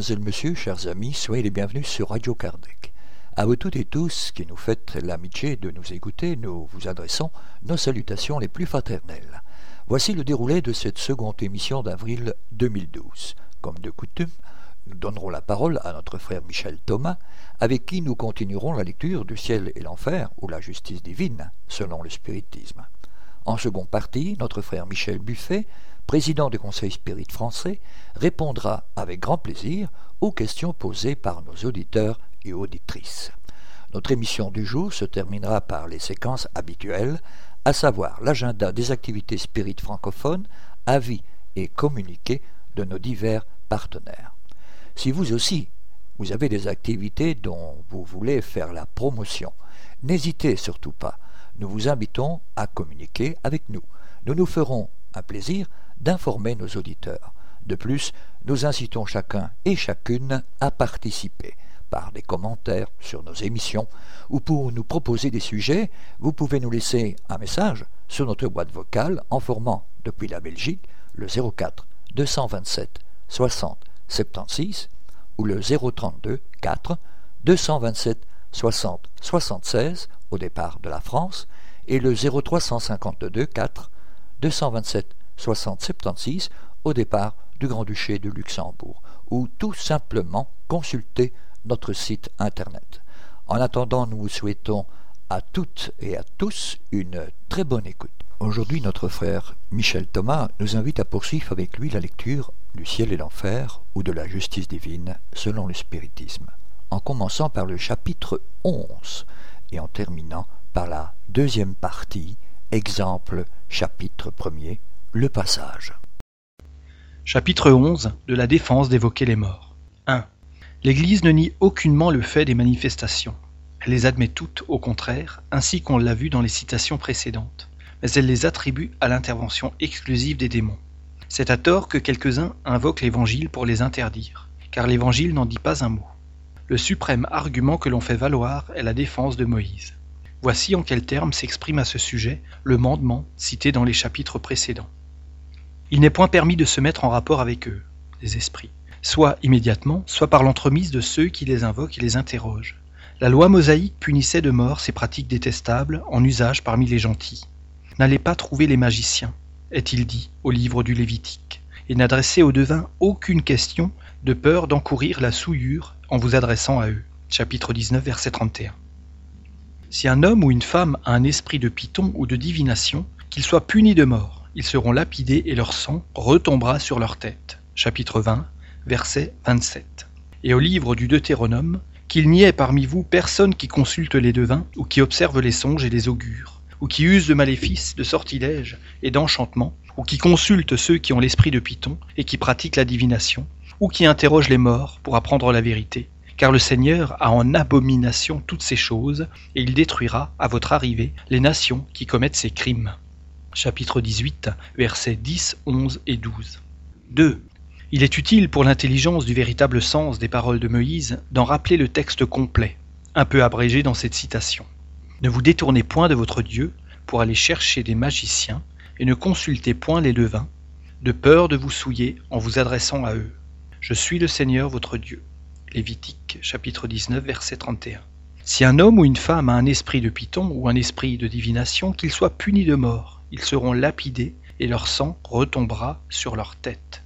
Mademoiselle, monsieur, chers amis, soyez les bienvenus sur Radio Kardec. À vous toutes et tous qui nous faites l'amitié de nous écouter, nous vous adressons nos salutations les plus fraternelles. Voici le déroulé de cette seconde émission d'avril 2012. Comme de coutume, nous donnerons la parole à notre frère Michel Thomas, avec qui nous continuerons la lecture du ciel et l'enfer, ou la justice divine, selon le spiritisme. En seconde partie, notre frère Michel Buffet, président du Conseil Spirit français, répondra avec grand plaisir aux questions posées par nos auditeurs et auditrices. Notre émission du jour se terminera par les séquences habituelles, à savoir l'agenda des activités spirites francophones, avis et communiqués de nos divers partenaires. Si vous aussi, vous avez des activités dont vous voulez faire la promotion, n'hésitez surtout pas. Nous vous invitons à communiquer avec nous. Nous nous ferons un plaisir d'informer nos auditeurs. De plus, nous incitons chacun et chacune à participer par des commentaires sur nos émissions ou pour nous proposer des sujets, vous pouvez nous laisser un message sur notre boîte vocale en formant depuis la Belgique le 04 227 60 76 ou le 032 4 227 60 76 au départ de la France et le 0352 4 227 60 76 au départ du Grand-Duché de Luxembourg ou tout simplement consulter notre site internet. En attendant, nous vous souhaitons à toutes et à tous une très bonne écoute. Aujourd'hui, notre frère Michel Thomas nous invite à poursuivre avec lui la lecture du ciel et l'enfer ou de la justice divine selon le spiritisme, en commençant par le chapitre 11 et en terminant par la deuxième partie, exemple chapitre 1er, le passage. Chapitre 11 de la défense d'évoquer les morts. 1. L'Église ne nie aucunement le fait des manifestations. Elle les admet toutes, au contraire, ainsi qu'on l'a vu dans les citations précédentes, mais elle les attribue à l'intervention exclusive des démons. C'est à tort que quelques-uns invoquent l'Évangile pour les interdire, car l'Évangile n'en dit pas un mot. Le suprême argument que l'on fait valoir est la défense de Moïse. Voici en quels termes s'exprime à ce sujet le mandement cité dans les chapitres précédents. Il n'est point permis de se mettre en rapport avec eux, les esprits soit immédiatement, soit par l'entremise de ceux qui les invoquent et les interrogent. La loi mosaïque punissait de mort ces pratiques détestables en usage parmi les gentils. N'allez pas trouver les magiciens, est-il dit au livre du Lévitique, et n'adressez aux devins aucune question de peur d'encourir la souillure en vous adressant à eux. Chapitre 19, verset 31. Si un homme ou une femme a un esprit de python ou de divination, qu'il soit puni de mort, ils seront lapidés et leur sang retombera sur leur tête. Chapitre 20, verset 27. Et au livre du Deutéronome, qu'il n'y ait parmi vous personne qui consulte les devins, ou qui observe les songes et les augures, ou qui use de maléfices, de sortilèges et d'enchantements, ou qui consulte ceux qui ont l'esprit de Python et qui pratiquent la divination, ou qui interroge les morts pour apprendre la vérité. Car le Seigneur a en abomination toutes ces choses, et il détruira, à votre arrivée, les nations qui commettent ces crimes. Chapitre 18, versets 10, 11 et 12. 2. Il est utile pour l'intelligence du véritable sens des paroles de Moïse d'en rappeler le texte complet, un peu abrégé dans cette citation. Ne vous détournez point de votre Dieu pour aller chercher des magiciens, et ne consultez point les devins, de peur de vous souiller en vous adressant à eux. Je suis le Seigneur votre Dieu. Lévitique chapitre 19 verset 31. Si un homme ou une femme a un esprit de python ou un esprit de divination, qu'il soit puni de mort. Ils seront lapidés et leur sang retombera sur leur tête.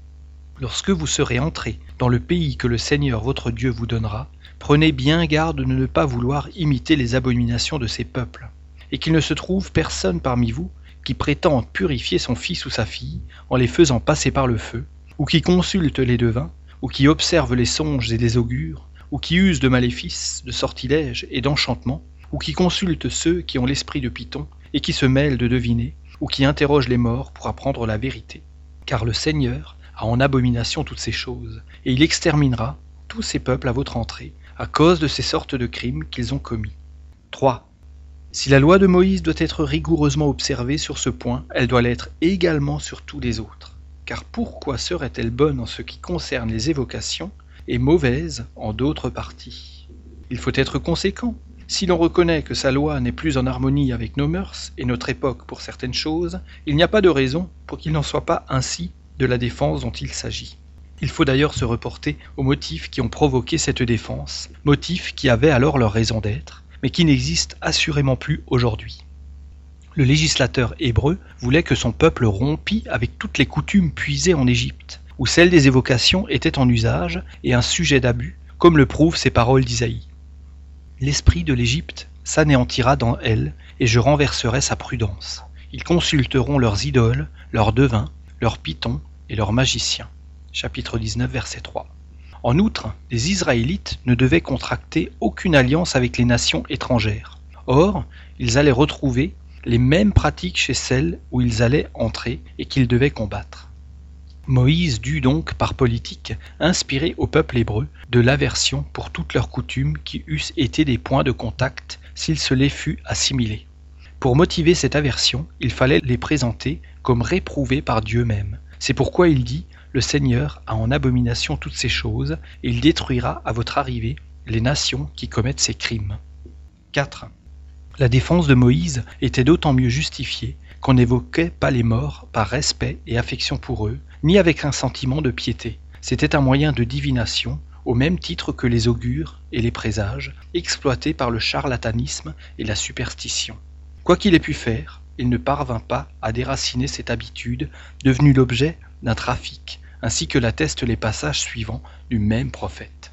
Lorsque vous serez entrés dans le pays que le Seigneur votre Dieu vous donnera, prenez bien garde de ne pas vouloir imiter les abominations de ces peuples, et qu'il ne se trouve personne parmi vous qui prétende purifier son fils ou sa fille en les faisant passer par le feu, ou qui consulte les devins, ou qui observe les songes et les augures, ou qui use de maléfices, de sortilèges et d'enchantements, ou qui consulte ceux qui ont l'esprit de Python et qui se mêlent de deviner, ou qui interroge les morts pour apprendre la vérité. Car le Seigneur a en abomination toutes ces choses, et il exterminera tous ces peuples à votre entrée, à cause de ces sortes de crimes qu'ils ont commis. 3. Si la loi de Moïse doit être rigoureusement observée sur ce point, elle doit l'être également sur tous les autres. Car pourquoi serait-elle bonne en ce qui concerne les évocations et mauvaise en d'autres parties? Il faut être conséquent. Si l'on reconnaît que sa loi n'est plus en harmonie avec nos mœurs et notre époque pour certaines choses, il n'y a pas de raison pour qu'il n'en soit pas ainsi de la défense dont il s'agit. Il faut d'ailleurs se reporter aux motifs qui ont provoqué cette défense, motifs qui avaient alors leur raison d'être, mais qui n'existent assurément plus aujourd'hui. Le législateur hébreu voulait que son peuple rompît avec toutes les coutumes puisées en Égypte, où celle des évocations était en usage et un sujet d'abus, comme le prouvent ces paroles d'Isaïe. L'esprit de l'Égypte s'anéantira dans elle, et je renverserai sa prudence. Ils consulteront leurs idoles, leurs devins, leurs pitons et leurs magiciens. Chapitre 19, verset 3. En outre, les Israélites ne devaient contracter aucune alliance avec les nations étrangères. Or, ils allaient retrouver les mêmes pratiques chez celles où ils allaient entrer et qu'ils devaient combattre. Moïse dut donc, par politique, inspirer au peuple hébreu de l'aversion pour toutes leurs coutumes qui eussent été des points de contact s'il se les fût assimilés. Pour motiver cette aversion, il fallait les présenter comme réprouvés par Dieu même. C'est pourquoi il dit Le Seigneur a en abomination toutes ces choses, et il détruira à votre arrivée les nations qui commettent ces crimes. 4. La défense de Moïse était d'autant mieux justifiée qu'on n'évoquait pas les morts par respect et affection pour eux, ni avec un sentiment de piété. C'était un moyen de divination, au même titre que les augures et les présages, exploités par le charlatanisme et la superstition. Quoi qu'il ait pu faire, il ne parvint pas à déraciner cette habitude, devenue l'objet d'un trafic, ainsi que l'attestent les passages suivants du même prophète.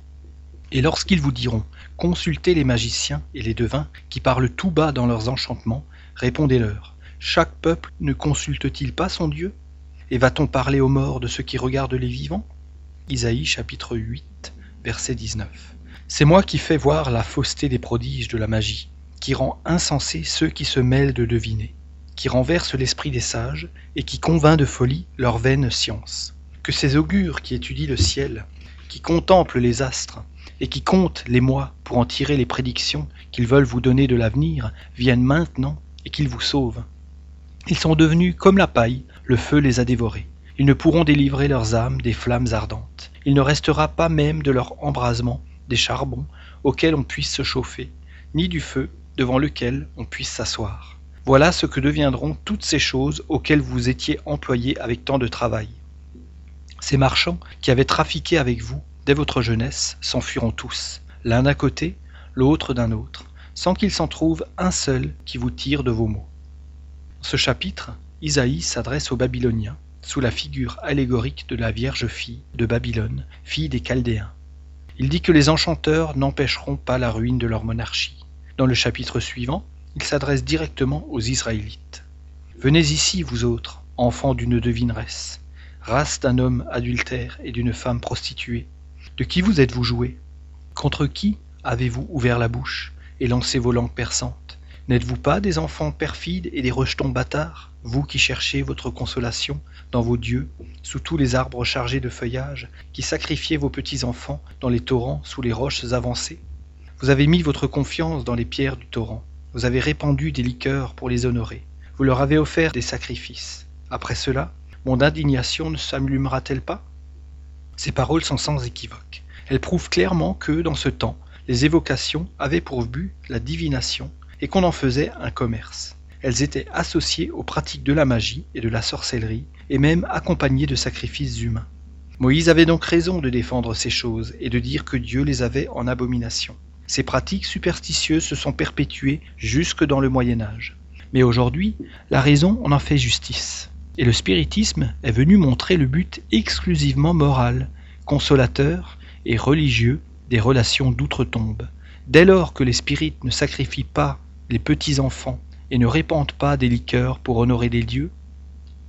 Et lorsqu'ils vous diront Consultez les magiciens et les devins qui parlent tout bas dans leurs enchantements, répondez-leur Chaque peuple ne consulte-t-il pas son Dieu? Et va-t-on parler aux morts de ceux qui regardent les vivants? Isaïe chapitre 8, verset 19. C'est moi qui fais voir la fausseté des prodiges de la magie qui rend insensés ceux qui se mêlent de deviner, qui renverse l'esprit des sages et qui convainc de folie leur vaine science. Que ces augures qui étudient le ciel, qui contemplent les astres et qui comptent les mois pour en tirer les prédictions qu'ils veulent vous donner de l'avenir viennent maintenant et qu'ils vous sauvent. Ils sont devenus comme la paille, le feu les a dévorés. Ils ne pourront délivrer leurs âmes des flammes ardentes. Il ne restera pas même de leur embrasement des charbons auxquels on puisse se chauffer, ni du feu devant lequel on puisse s'asseoir. Voilà ce que deviendront toutes ces choses auxquelles vous étiez employés avec tant de travail. Ces marchands qui avaient trafiqué avec vous dès votre jeunesse s'enfuiront tous, l'un d'un côté, l'autre d'un autre, sans qu'il s'en trouve un seul qui vous tire de vos mots. Dans ce chapitre, Isaïe s'adresse aux Babyloniens sous la figure allégorique de la Vierge fille de Babylone, fille des Chaldéens. Il dit que les enchanteurs n'empêcheront pas la ruine de leur monarchie. Dans le chapitre suivant, il s'adresse directement aux Israélites. Venez ici, vous autres, enfants d'une devineresse, race d'un homme adultère et d'une femme prostituée. De qui vous êtes-vous joué? Contre qui avez-vous ouvert la bouche et lancé vos langues perçantes? N'êtes-vous pas des enfants perfides et des rejetons bâtards, vous qui cherchez votre consolation dans vos dieux, sous tous les arbres chargés de feuillage, qui sacrifiez vos petits-enfants dans les torrents sous les roches avancées? Vous avez mis votre confiance dans les pierres du torrent. Vous avez répandu des liqueurs pour les honorer. Vous leur avez offert des sacrifices. Après cela, mon indignation ne s'allumera-t-elle pas? Ces paroles sont sans équivoque. Elles prouvent clairement que, dans ce temps, les évocations avaient pour but la divination et qu'on en faisait un commerce. Elles étaient associées aux pratiques de la magie et de la sorcellerie, et même accompagnées de sacrifices humains. Moïse avait donc raison de défendre ces choses et de dire que Dieu les avait en abomination. Ces pratiques superstitieuses se sont perpétuées jusque dans le Moyen Âge. Mais aujourd'hui, la raison en a fait justice. Et le spiritisme est venu montrer le but exclusivement moral, consolateur et religieux des relations d'outre-tombe. Dès lors que les spirites ne sacrifient pas les petits-enfants et ne répandent pas des liqueurs pour honorer des dieux,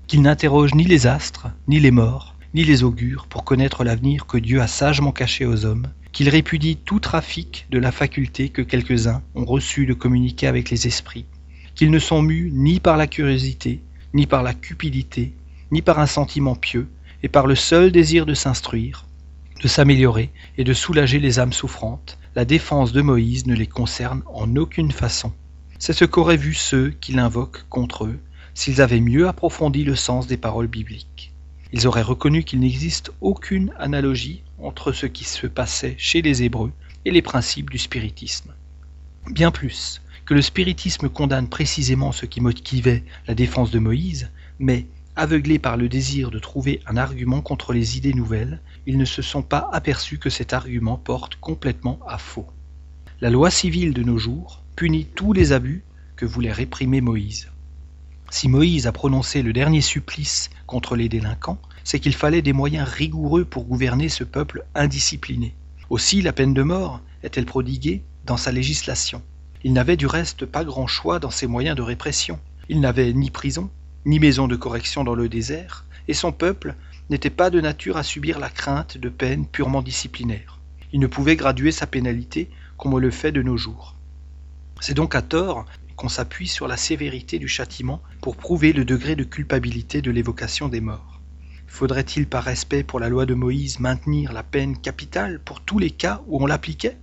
qu'ils n'interrogent ni les astres, ni les morts, ni les augures pour connaître l'avenir que Dieu a sagement caché aux hommes, qu'il répudie tout trafic de la faculté que quelques-uns ont reçu de communiquer avec les esprits, qu'ils ne sont mus ni par la curiosité, ni par la cupidité, ni par un sentiment pieux, et par le seul désir de s'instruire, de s'améliorer et de soulager les âmes souffrantes, la défense de Moïse ne les concerne en aucune façon. C'est ce qu'auraient vu ceux qui l'invoquent contre eux, s'ils avaient mieux approfondi le sens des paroles bibliques. Ils auraient reconnu qu'il n'existe aucune analogie entre ce qui se passait chez les Hébreux et les principes du spiritisme. Bien plus que le spiritisme condamne précisément ce qui motivait la défense de Moïse, mais aveuglés par le désir de trouver un argument contre les idées nouvelles, ils ne se sont pas aperçus que cet argument porte complètement à faux. La loi civile de nos jours punit tous les abus que voulait réprimer Moïse. Si Moïse a prononcé le dernier supplice contre les délinquants, c'est qu'il fallait des moyens rigoureux pour gouverner ce peuple indiscipliné. Aussi la peine de mort est-elle prodiguée dans sa législation. Il n'avait du reste pas grand choix dans ses moyens de répression. Il n'avait ni prison, ni maison de correction dans le désert, et son peuple n'était pas de nature à subir la crainte de peines purement disciplinaires. Il ne pouvait graduer sa pénalité comme on le fait de nos jours. C'est donc à tort qu'on s'appuie sur la sévérité du châtiment pour prouver le degré de culpabilité de l'évocation des morts. Faudrait-il par respect pour la loi de Moïse maintenir la peine capitale pour tous les cas où on l'appliquait?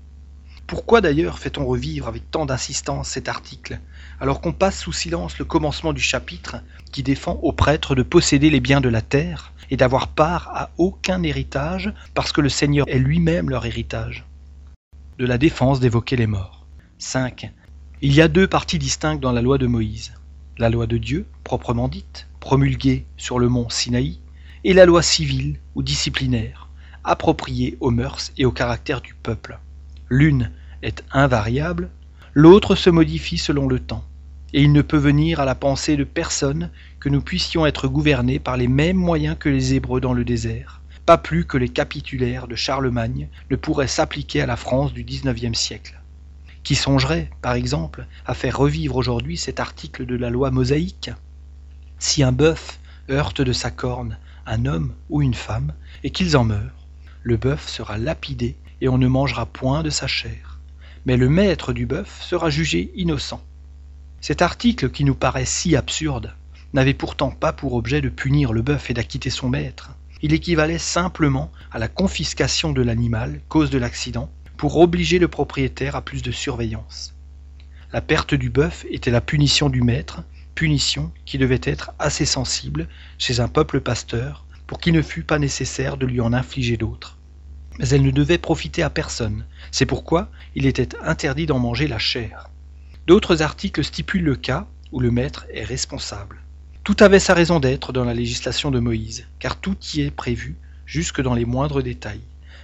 Pourquoi d'ailleurs fait-on revivre avec tant d'insistance cet article, alors qu'on passe sous silence le commencement du chapitre qui défend aux prêtres de posséder les biens de la terre et d'avoir part à aucun héritage parce que le Seigneur est lui-même leur héritage? De la défense d'évoquer les morts. 5. Il y a deux parties distinctes dans la loi de Moïse. La loi de Dieu, proprement dite, promulguée sur le mont Sinaï, et la loi civile ou disciplinaire, appropriée aux mœurs et au caractère du peuple. L'une est invariable, l'autre se modifie selon le temps, et il ne peut venir à la pensée de personne que nous puissions être gouvernés par les mêmes moyens que les Hébreux dans le désert, pas plus que les capitulaires de Charlemagne ne pourraient s'appliquer à la France du XIXe siècle. Qui songerait, par exemple, à faire revivre aujourd'hui cet article de la loi mosaïque? Si un bœuf heurte de sa corne un homme ou une femme, et qu'ils en meurent, le bœuf sera lapidé et on ne mangera point de sa chair. Mais le maître du bœuf sera jugé innocent. Cet article qui nous paraît si absurde n'avait pourtant pas pour objet de punir le bœuf et d'acquitter son maître. Il équivalait simplement à la confiscation de l'animal, cause de l'accident, pour obliger le propriétaire à plus de surveillance. La perte du bœuf était la punition du maître, punition qui devait être assez sensible chez un peuple pasteur pour qu'il ne fût pas nécessaire de lui en infliger d'autres. Mais elle ne devait profiter à personne, c'est pourquoi il était interdit d'en manger la chair. D'autres articles stipulent le cas où le maître est responsable. Tout avait sa raison d'être dans la législation de Moïse, car tout y est prévu, jusque dans les moindres détails.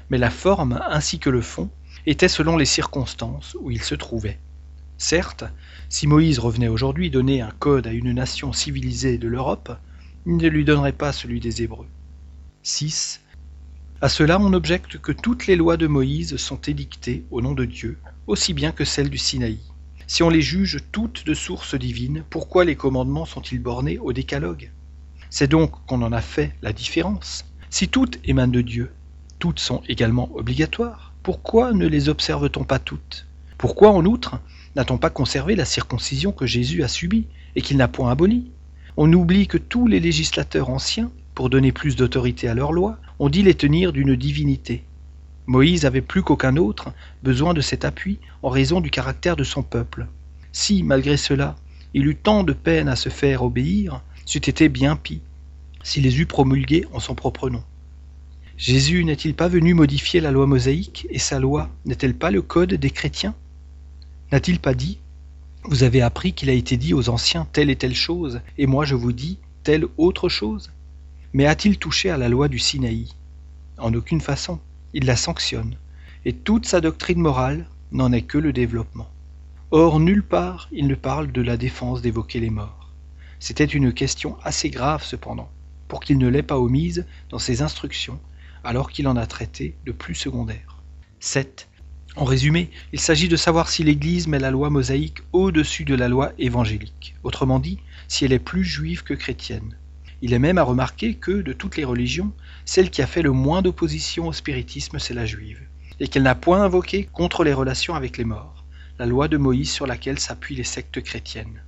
Mais la forme ainsi que le fond était selon les circonstances où il se trouvait. Certes, si Moïse revenait aujourd'hui donner un code à une nation civilisée de l'Europe, il ne lui donnerait pas celui des Hébreux. 6. À cela on objecte que toutes les lois de Moïse sont édictées au nom de Dieu, aussi bien que celles du Sinaï. Si on les juge toutes de source divine, pourquoi les commandements sont-ils bornés au décalogue? C'est donc qu'on en a fait la différence. Si toutes émanent de Dieu, toutes sont également obligatoires pourquoi ne les observe-t-on pas toutes? Pourquoi, en outre, n'a-t-on pas conservé la circoncision que Jésus a subie et qu'il n'a point abolie? On oublie que tous les législateurs anciens, pour donner plus d'autorité à leurs lois, ont dit les tenir d'une divinité. Moïse avait plus qu'aucun autre besoin de cet appui en raison du caractère de son peuple. Si, malgré cela, il eut tant de peine à se faire obéir, c'eût été bien pis, s'il les eût promulgués en son propre nom. Jésus n'est-il pas venu modifier la loi mosaïque et sa loi n'est-elle pas le code des chrétiens? N'a-t-il pas dit Vous avez appris qu'il a été dit aux anciens telle et telle chose, et moi je vous dis telle autre chose Mais a-t-il touché à la loi du Sinaï? En aucune façon. Il la sanctionne, et toute sa doctrine morale n'en est que le développement. Or, nulle part il ne parle de la défense d'évoquer les morts. C'était une question assez grave cependant, pour qu'il ne l'ait pas omise dans ses instructions alors qu'il en a traité de plus secondaire. 7. En résumé, il s'agit de savoir si l'Église met la loi mosaïque au-dessus de la loi évangélique, autrement dit, si elle est plus juive que chrétienne. Il est même à remarquer que, de toutes les religions, celle qui a fait le moins d'opposition au spiritisme, c'est la juive, et qu'elle n'a point invoqué contre les relations avec les morts, la loi de Moïse sur laquelle s'appuient les sectes chrétiennes.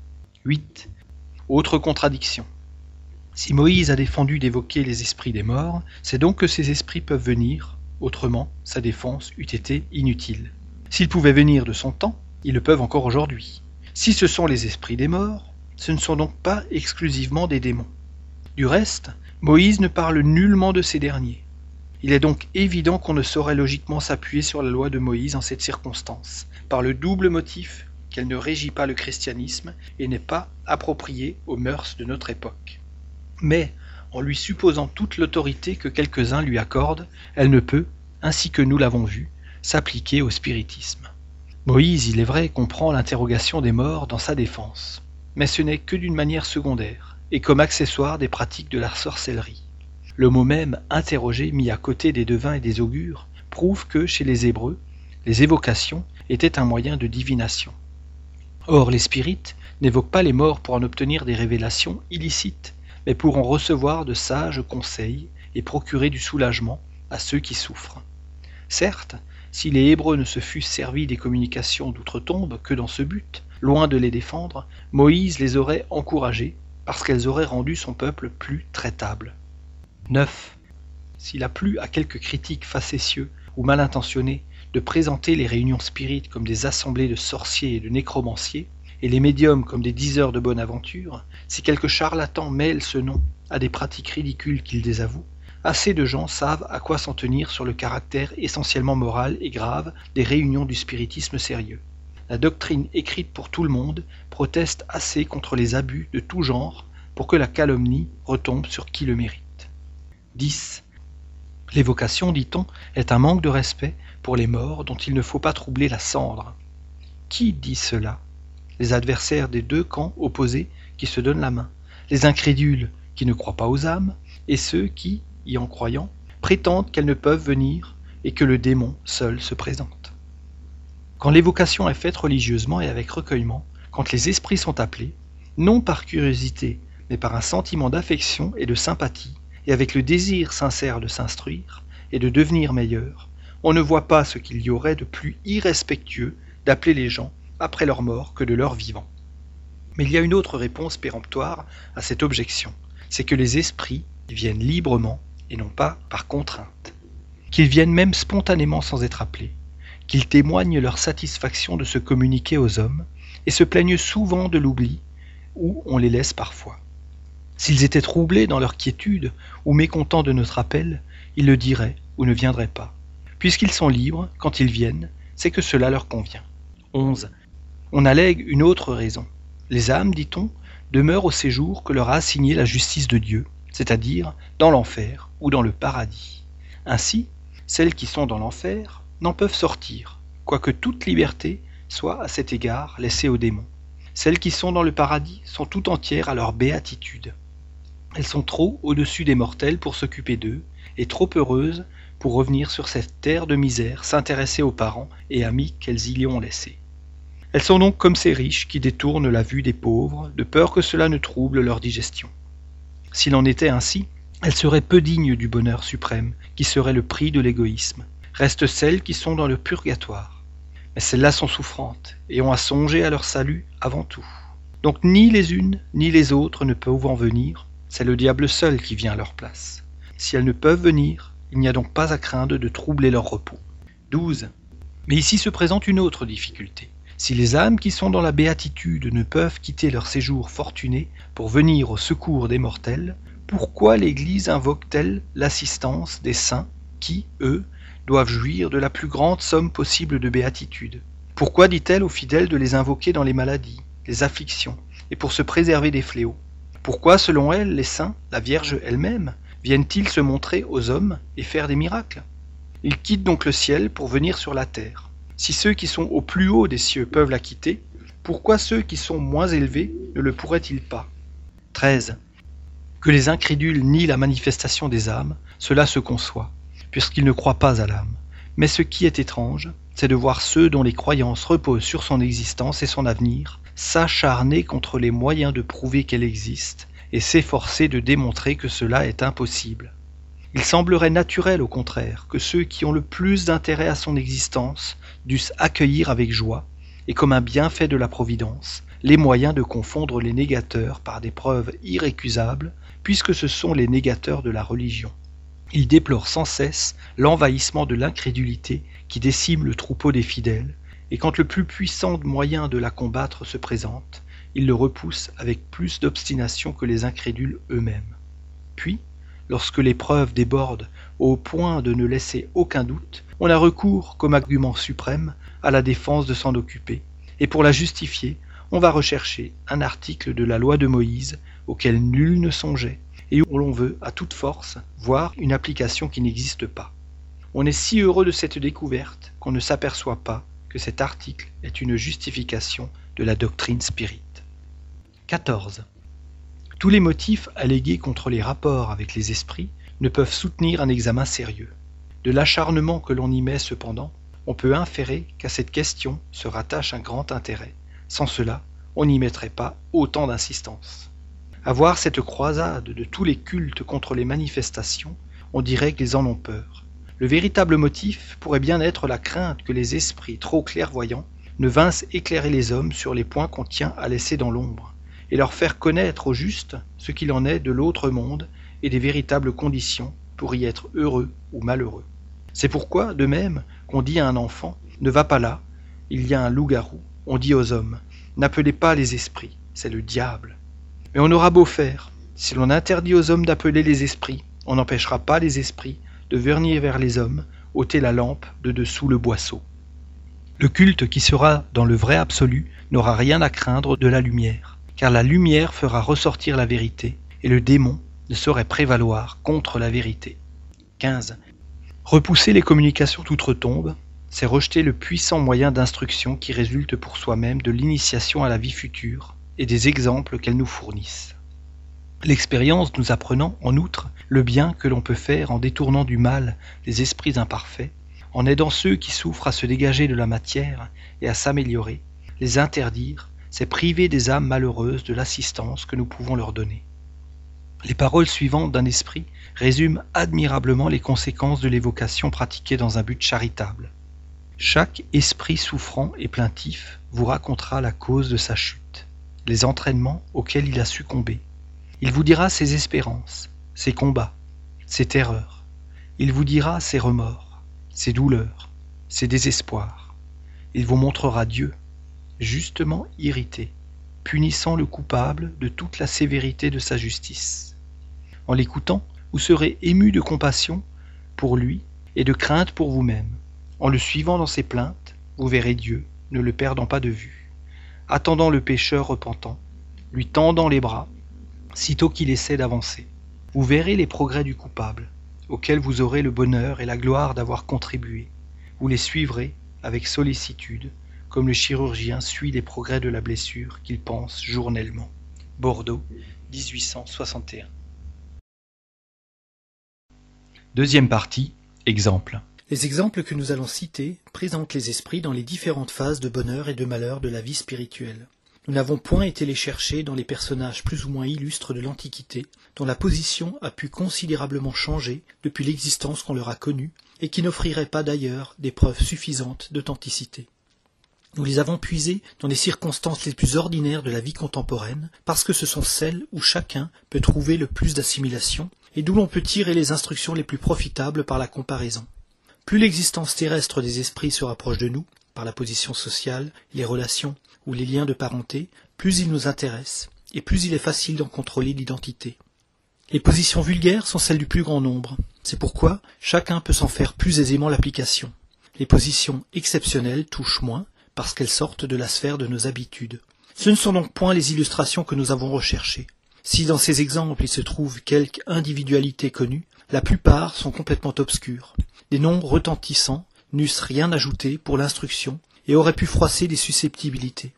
8. Autre contradiction. Si Moïse a défendu d'évoquer les esprits des morts, c'est donc que ces esprits peuvent venir, autrement sa défense eût été inutile. S'ils pouvaient venir de son temps, ils le peuvent encore aujourd'hui. Si ce sont les esprits des morts, ce ne sont donc pas exclusivement des démons. Du reste, Moïse ne parle nullement de ces derniers. Il est donc évident qu'on ne saurait logiquement s'appuyer sur la loi de Moïse en cette circonstance, par le double motif qu'elle ne régit pas le christianisme et n'est pas appropriée aux mœurs de notre époque. Mais, en lui supposant toute l'autorité que quelques-uns lui accordent, elle ne peut, ainsi que nous l'avons vu, s'appliquer au spiritisme. Moïse, il est vrai, comprend l'interrogation des morts dans sa défense, mais ce n'est que d'une manière secondaire, et comme accessoire des pratiques de la sorcellerie. Le mot même interroger mis à côté des devins et des augures prouve que, chez les Hébreux, les évocations étaient un moyen de divination. Or, les spirites n'évoquent pas les morts pour en obtenir des révélations illicites, mais pour en recevoir de sages conseils et procurer du soulagement à ceux qui souffrent. Certes, si les Hébreux ne se fussent servis des communications d'outre-tombe que dans ce but, loin de les défendre, Moïse les aurait encouragés parce qu'elles auraient rendu son peuple plus traitable. 9. S'il a plu à quelques critiques facétieux ou mal intentionnés de présenter les réunions spirites comme des assemblées de sorciers et de nécromanciers, et les médiums comme des diseurs de bonne aventure, si quelques charlatans mêlent ce nom à des pratiques ridicules qu'ils désavouent, assez de gens savent à quoi s'en tenir sur le caractère essentiellement moral et grave des réunions du spiritisme sérieux. La doctrine écrite pour tout le monde proteste assez contre les abus de tout genre pour que la calomnie retombe sur qui le mérite. 10. L'évocation, dit-on, est un manque de respect pour les morts dont il ne faut pas troubler la cendre. Qui dit cela? Les adversaires des deux camps opposés qui se donnent la main, les incrédules qui ne croient pas aux âmes, et ceux qui, y en croyant, prétendent qu'elles ne peuvent venir et que le démon seul se présente. Quand l'évocation est faite religieusement et avec recueillement, quand les esprits sont appelés, non par curiosité, mais par un sentiment d'affection et de sympathie, et avec le désir sincère de s'instruire et de devenir meilleur, on ne voit pas ce qu'il y aurait de plus irrespectueux d'appeler les gens après leur mort que de leur vivant. Mais il y a une autre réponse péremptoire à cette objection, c'est que les esprits viennent librement et non pas par contrainte, qu'ils viennent même spontanément sans être appelés, qu'ils témoignent leur satisfaction de se communiquer aux hommes et se plaignent souvent de l'oubli, où on les laisse parfois. S'ils étaient troublés dans leur quiétude ou mécontents de notre appel, ils le diraient ou ne viendraient pas. Puisqu'ils sont libres, quand ils viennent, c'est que cela leur convient. 11. On allègue une autre raison. Les âmes, dit-on, demeurent au séjour que leur a assigné la justice de Dieu, c'est-à-dire dans l'enfer ou dans le paradis. Ainsi, celles qui sont dans l'enfer n'en peuvent sortir, quoique toute liberté soit à cet égard laissée aux démons. Celles qui sont dans le paradis sont tout entières à leur béatitude. Elles sont trop au-dessus des mortels pour s'occuper d'eux, et trop heureuses pour revenir sur cette terre de misère s'intéresser aux parents et amis qu'elles y ont laissés. Elles sont donc comme ces riches qui détournent la vue des pauvres, de peur que cela ne trouble leur digestion. S'il en était ainsi, elles seraient peu dignes du bonheur suprême, qui serait le prix de l'égoïsme. Restent celles qui sont dans le purgatoire. Mais celles-là sont souffrantes, et ont à songer à leur salut avant tout. Donc ni les unes ni les autres ne peuvent en venir, c'est le diable seul qui vient à leur place. Si elles ne peuvent venir, il n'y a donc pas à craindre de troubler leur repos. 12. Mais ici se présente une autre difficulté. Si les âmes qui sont dans la béatitude ne peuvent quitter leur séjour fortuné pour venir au secours des mortels, pourquoi l'Église invoque-t-elle l'assistance des saints qui, eux, doivent jouir de la plus grande somme possible de béatitude. Pourquoi dit-elle aux fidèles de les invoquer dans les maladies, les afflictions, et pour se préserver des fléaux? Pourquoi, selon elle, les saints, la Vierge elle-même, viennent-ils se montrer aux hommes et faire des miracles? Ils quittent donc le ciel pour venir sur la terre. Si ceux qui sont au plus haut des cieux peuvent la quitter, pourquoi ceux qui sont moins élevés ne le pourraient-ils pas? 13. Que les incrédules nient la manifestation des âmes, cela se conçoit, puisqu'ils ne croient pas à l'âme. Mais ce qui est étrange, c'est de voir ceux dont les croyances reposent sur son existence et son avenir, s'acharner contre les moyens de prouver qu'elle existe et s'efforcer de démontrer que cela est impossible. Il semblerait naturel au contraire que ceux qui ont le plus d'intérêt à son existence dussent accueillir avec joie, et comme un bienfait de la Providence, les moyens de confondre les négateurs par des preuves irrécusables, puisque ce sont les négateurs de la religion. Il déplore sans cesse l'envahissement de l'incrédulité qui décime le troupeau des fidèles, et quand le plus puissant moyen de la combattre se présente, il le repousse avec plus d'obstination que les incrédules eux-mêmes. Puis, lorsque l'épreuve déborde au point de ne laisser aucun doute, on a recours, comme argument suprême, à la défense de s'en occuper, et pour la justifier, on va rechercher un article de la loi de Moïse auquel nul ne songeait, et où l'on veut, à toute force, voir une application qui n'existe pas. On est si heureux de cette découverte qu'on ne s'aperçoit pas que cet article est une justification de la doctrine spirit. 14. Tous les motifs allégués contre les rapports avec les esprits ne peuvent soutenir un examen sérieux. De l'acharnement que l'on y met cependant, on peut inférer qu'à cette question se rattache un grand intérêt. Sans cela, on n'y mettrait pas autant d'insistance. À voir cette croisade de tous les cultes contre les manifestations, on dirait qu'ils en ont peur. Le véritable motif pourrait bien être la crainte que les esprits trop clairvoyants ne vinssent éclairer les hommes sur les points qu'on tient à laisser dans l'ombre, et leur faire connaître au juste ce qu'il en est de l'autre monde et des véritables conditions pour y être heureux ou malheureux. C'est pourquoi, de même qu'on dit à un enfant Ne va pas là, il y a un loup-garou, on dit aux hommes N'appelez pas les esprits, c'est le diable. Mais on aura beau faire, si l'on interdit aux hommes d'appeler les esprits, on n'empêchera pas les esprits de venir vers les hommes, ôter la lampe de dessous le boisseau. Le culte qui sera dans le vrai absolu n'aura rien à craindre de la lumière, car la lumière fera ressortir la vérité, et le démon ne saurait prévaloir contre la vérité. 15. Repousser les communications d'outre-tombe, c'est rejeter le puissant moyen d'instruction qui résulte pour soi-même de l'initiation à la vie future et des exemples qu'elle nous fournissent. L'expérience nous apprenant, en outre, le bien que l'on peut faire en détournant du mal les esprits imparfaits, en aidant ceux qui souffrent à se dégager de la matière et à s'améliorer, les interdire, c'est priver des âmes malheureuses de l'assistance que nous pouvons leur donner. Les paroles suivantes d'un esprit résument admirablement les conséquences de l'évocation pratiquée dans un but charitable. Chaque esprit souffrant et plaintif vous racontera la cause de sa chute, les entraînements auxquels il a succombé. Il vous dira ses espérances, ses combats, ses terreurs. Il vous dira ses remords, ses douleurs, ses désespoirs. Il vous montrera Dieu, justement irrité, punissant le coupable de toute la sévérité de sa justice. En l'écoutant, vous serez ému de compassion pour lui et de crainte pour vous-même. En le suivant dans ses plaintes, vous verrez Dieu, ne le perdant pas de vue, attendant le pécheur repentant, lui tendant les bras, sitôt qu'il essaie d'avancer. Vous verrez les progrès du coupable, auxquels vous aurez le bonheur et la gloire d'avoir contribué. Vous les suivrez avec sollicitude, comme le chirurgien suit les progrès de la blessure qu'il pense journellement. Bordeaux, 1861. Deuxième partie, exemple. Les exemples que nous allons citer présentent les esprits dans les différentes phases de bonheur et de malheur de la vie spirituelle. Nous n'avons point été les chercher dans les personnages plus ou moins illustres de l'Antiquité, dont la position a pu considérablement changer depuis l'existence qu'on leur a connue, et qui n'offriraient pas d'ailleurs des preuves suffisantes d'authenticité. Nous les avons puisés dans les circonstances les plus ordinaires de la vie contemporaine, parce que ce sont celles où chacun peut trouver le plus d'assimilation, et d'où l'on peut tirer les instructions les plus profitables par la comparaison. Plus l'existence terrestre des esprits se rapproche de nous, par la position sociale, les relations ou les liens de parenté, plus il nous intéresse, et plus il est facile d'en contrôler l'identité. Les positions vulgaires sont celles du plus grand nombre. C'est pourquoi chacun peut s'en faire plus aisément l'application. Les positions exceptionnelles touchent moins, parce qu'elles sortent de la sphère de nos habitudes. Ce ne sont donc point les illustrations que nous avons recherchées. Si dans ces exemples il se trouve quelque individualité connue, la plupart sont complètement obscures. Des noms retentissants n'eussent rien ajouté pour l'instruction et auraient pu froisser des susceptibilités.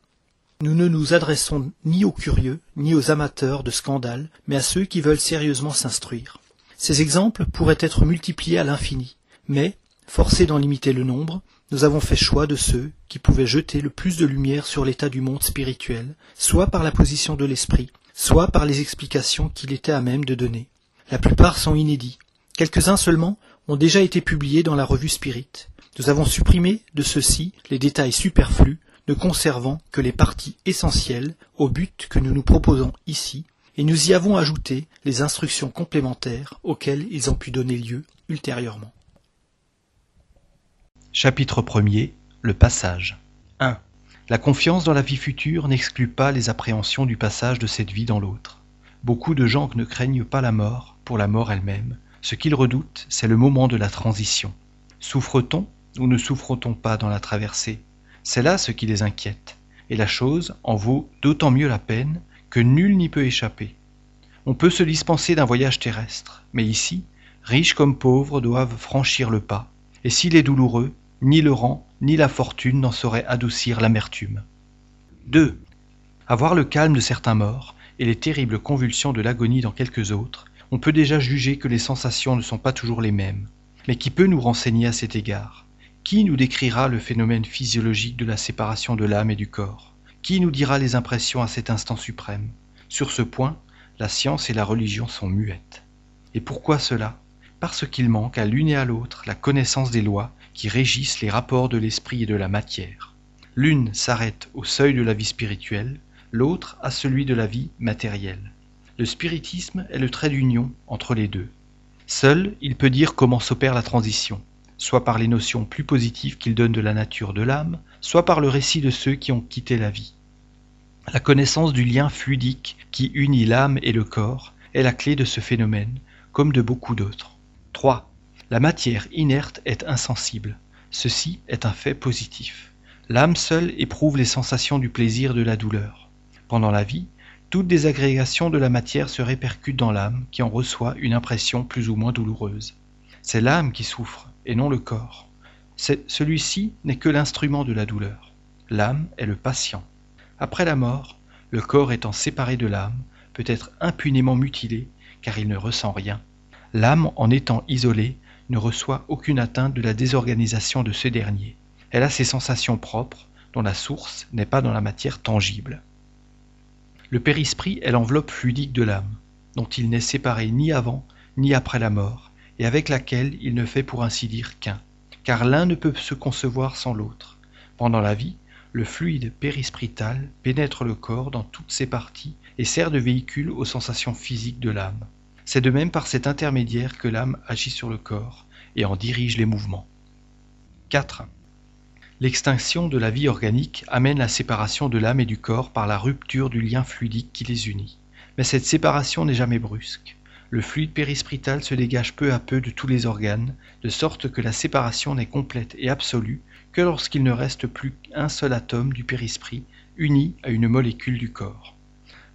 Nous ne nous adressons ni aux curieux, ni aux amateurs de scandales, mais à ceux qui veulent sérieusement s'instruire. Ces exemples pourraient être multipliés à l'infini, mais, forcés d'en limiter le nombre, nous avons fait choix de ceux qui pouvaient jeter le plus de lumière sur l'état du monde spirituel, soit par la position de l'esprit, soit par les explications qu'il était à même de donner. La plupart sont inédits. Quelques-uns seulement ont déjà été publiés dans la revue Spirit. Nous avons supprimé de ceux-ci les détails superflus, ne conservant que les parties essentielles au but que nous nous proposons ici, et nous y avons ajouté les instructions complémentaires auxquelles ils ont pu donner lieu ultérieurement. Chapitre 1er Le passage 1. La confiance dans la vie future n'exclut pas les appréhensions du passage de cette vie dans l'autre. Beaucoup de gens ne craignent pas la mort la mort elle-même, ce qu'ils redoutent, c'est le moment de la transition. Souffre-t-on ou ne souffre-t-on pas dans la traversée? C'est là ce qui les inquiète, et la chose en vaut d'autant mieux la peine que nul n'y peut échapper. On peut se dispenser d'un voyage terrestre, mais ici, riches comme pauvres doivent franchir le pas, et s'il est douloureux, ni le rang, ni la fortune n'en sauraient adoucir l'amertume. 2. Avoir le calme de certains morts et les terribles convulsions de l'agonie dans quelques autres, on peut déjà juger que les sensations ne sont pas toujours les mêmes. Mais qui peut nous renseigner à cet égard? Qui nous décrira le phénomène physiologique de la séparation de l'âme et du corps? Qui nous dira les impressions à cet instant suprême? Sur ce point, la science et la religion sont muettes. Et pourquoi cela? Parce qu'il manque à l'une et à l'autre la connaissance des lois qui régissent les rapports de l'esprit et de la matière. L'une s'arrête au seuil de la vie spirituelle, l'autre à celui de la vie matérielle. Le spiritisme est le trait d'union entre les deux. Seul, il peut dire comment s'opère la transition, soit par les notions plus positives qu'il donne de la nature de l'âme, soit par le récit de ceux qui ont quitté la vie. La connaissance du lien fluidique qui unit l'âme et le corps est la clé de ce phénomène, comme de beaucoup d'autres. 3. La matière inerte est insensible. Ceci est un fait positif. L'âme seule éprouve les sensations du plaisir de la douleur. Pendant la vie, toute désagrégation de la matière se répercute dans l'âme qui en reçoit une impression plus ou moins douloureuse. C'est l'âme qui souffre et non le corps. Celui-ci n'est que l'instrument de la douleur. L'âme est le patient. Après la mort, le corps étant séparé de l'âme, peut être impunément mutilé, car il ne ressent rien. L'âme, en étant isolée, ne reçoit aucune atteinte de la désorganisation de ce dernier. Elle a ses sensations propres, dont la source n'est pas dans la matière tangible. Le périsprit est l'enveloppe fluidique de l'âme, dont il n'est séparé ni avant ni après la mort, et avec laquelle il ne fait pour ainsi dire qu'un, car l'un ne peut se concevoir sans l'autre. Pendant la vie, le fluide périsprital pénètre le corps dans toutes ses parties et sert de véhicule aux sensations physiques de l'âme. C'est de même par cet intermédiaire que l'âme agit sur le corps et en dirige les mouvements. 4. L'extinction de la vie organique amène la séparation de l'âme et du corps par la rupture du lien fluidique qui les unit. Mais cette séparation n'est jamais brusque. Le fluide périsprital se dégage peu à peu de tous les organes, de sorte que la séparation n'est complète et absolue que lorsqu'il ne reste plus qu'un seul atome du périsprit uni à une molécule du corps.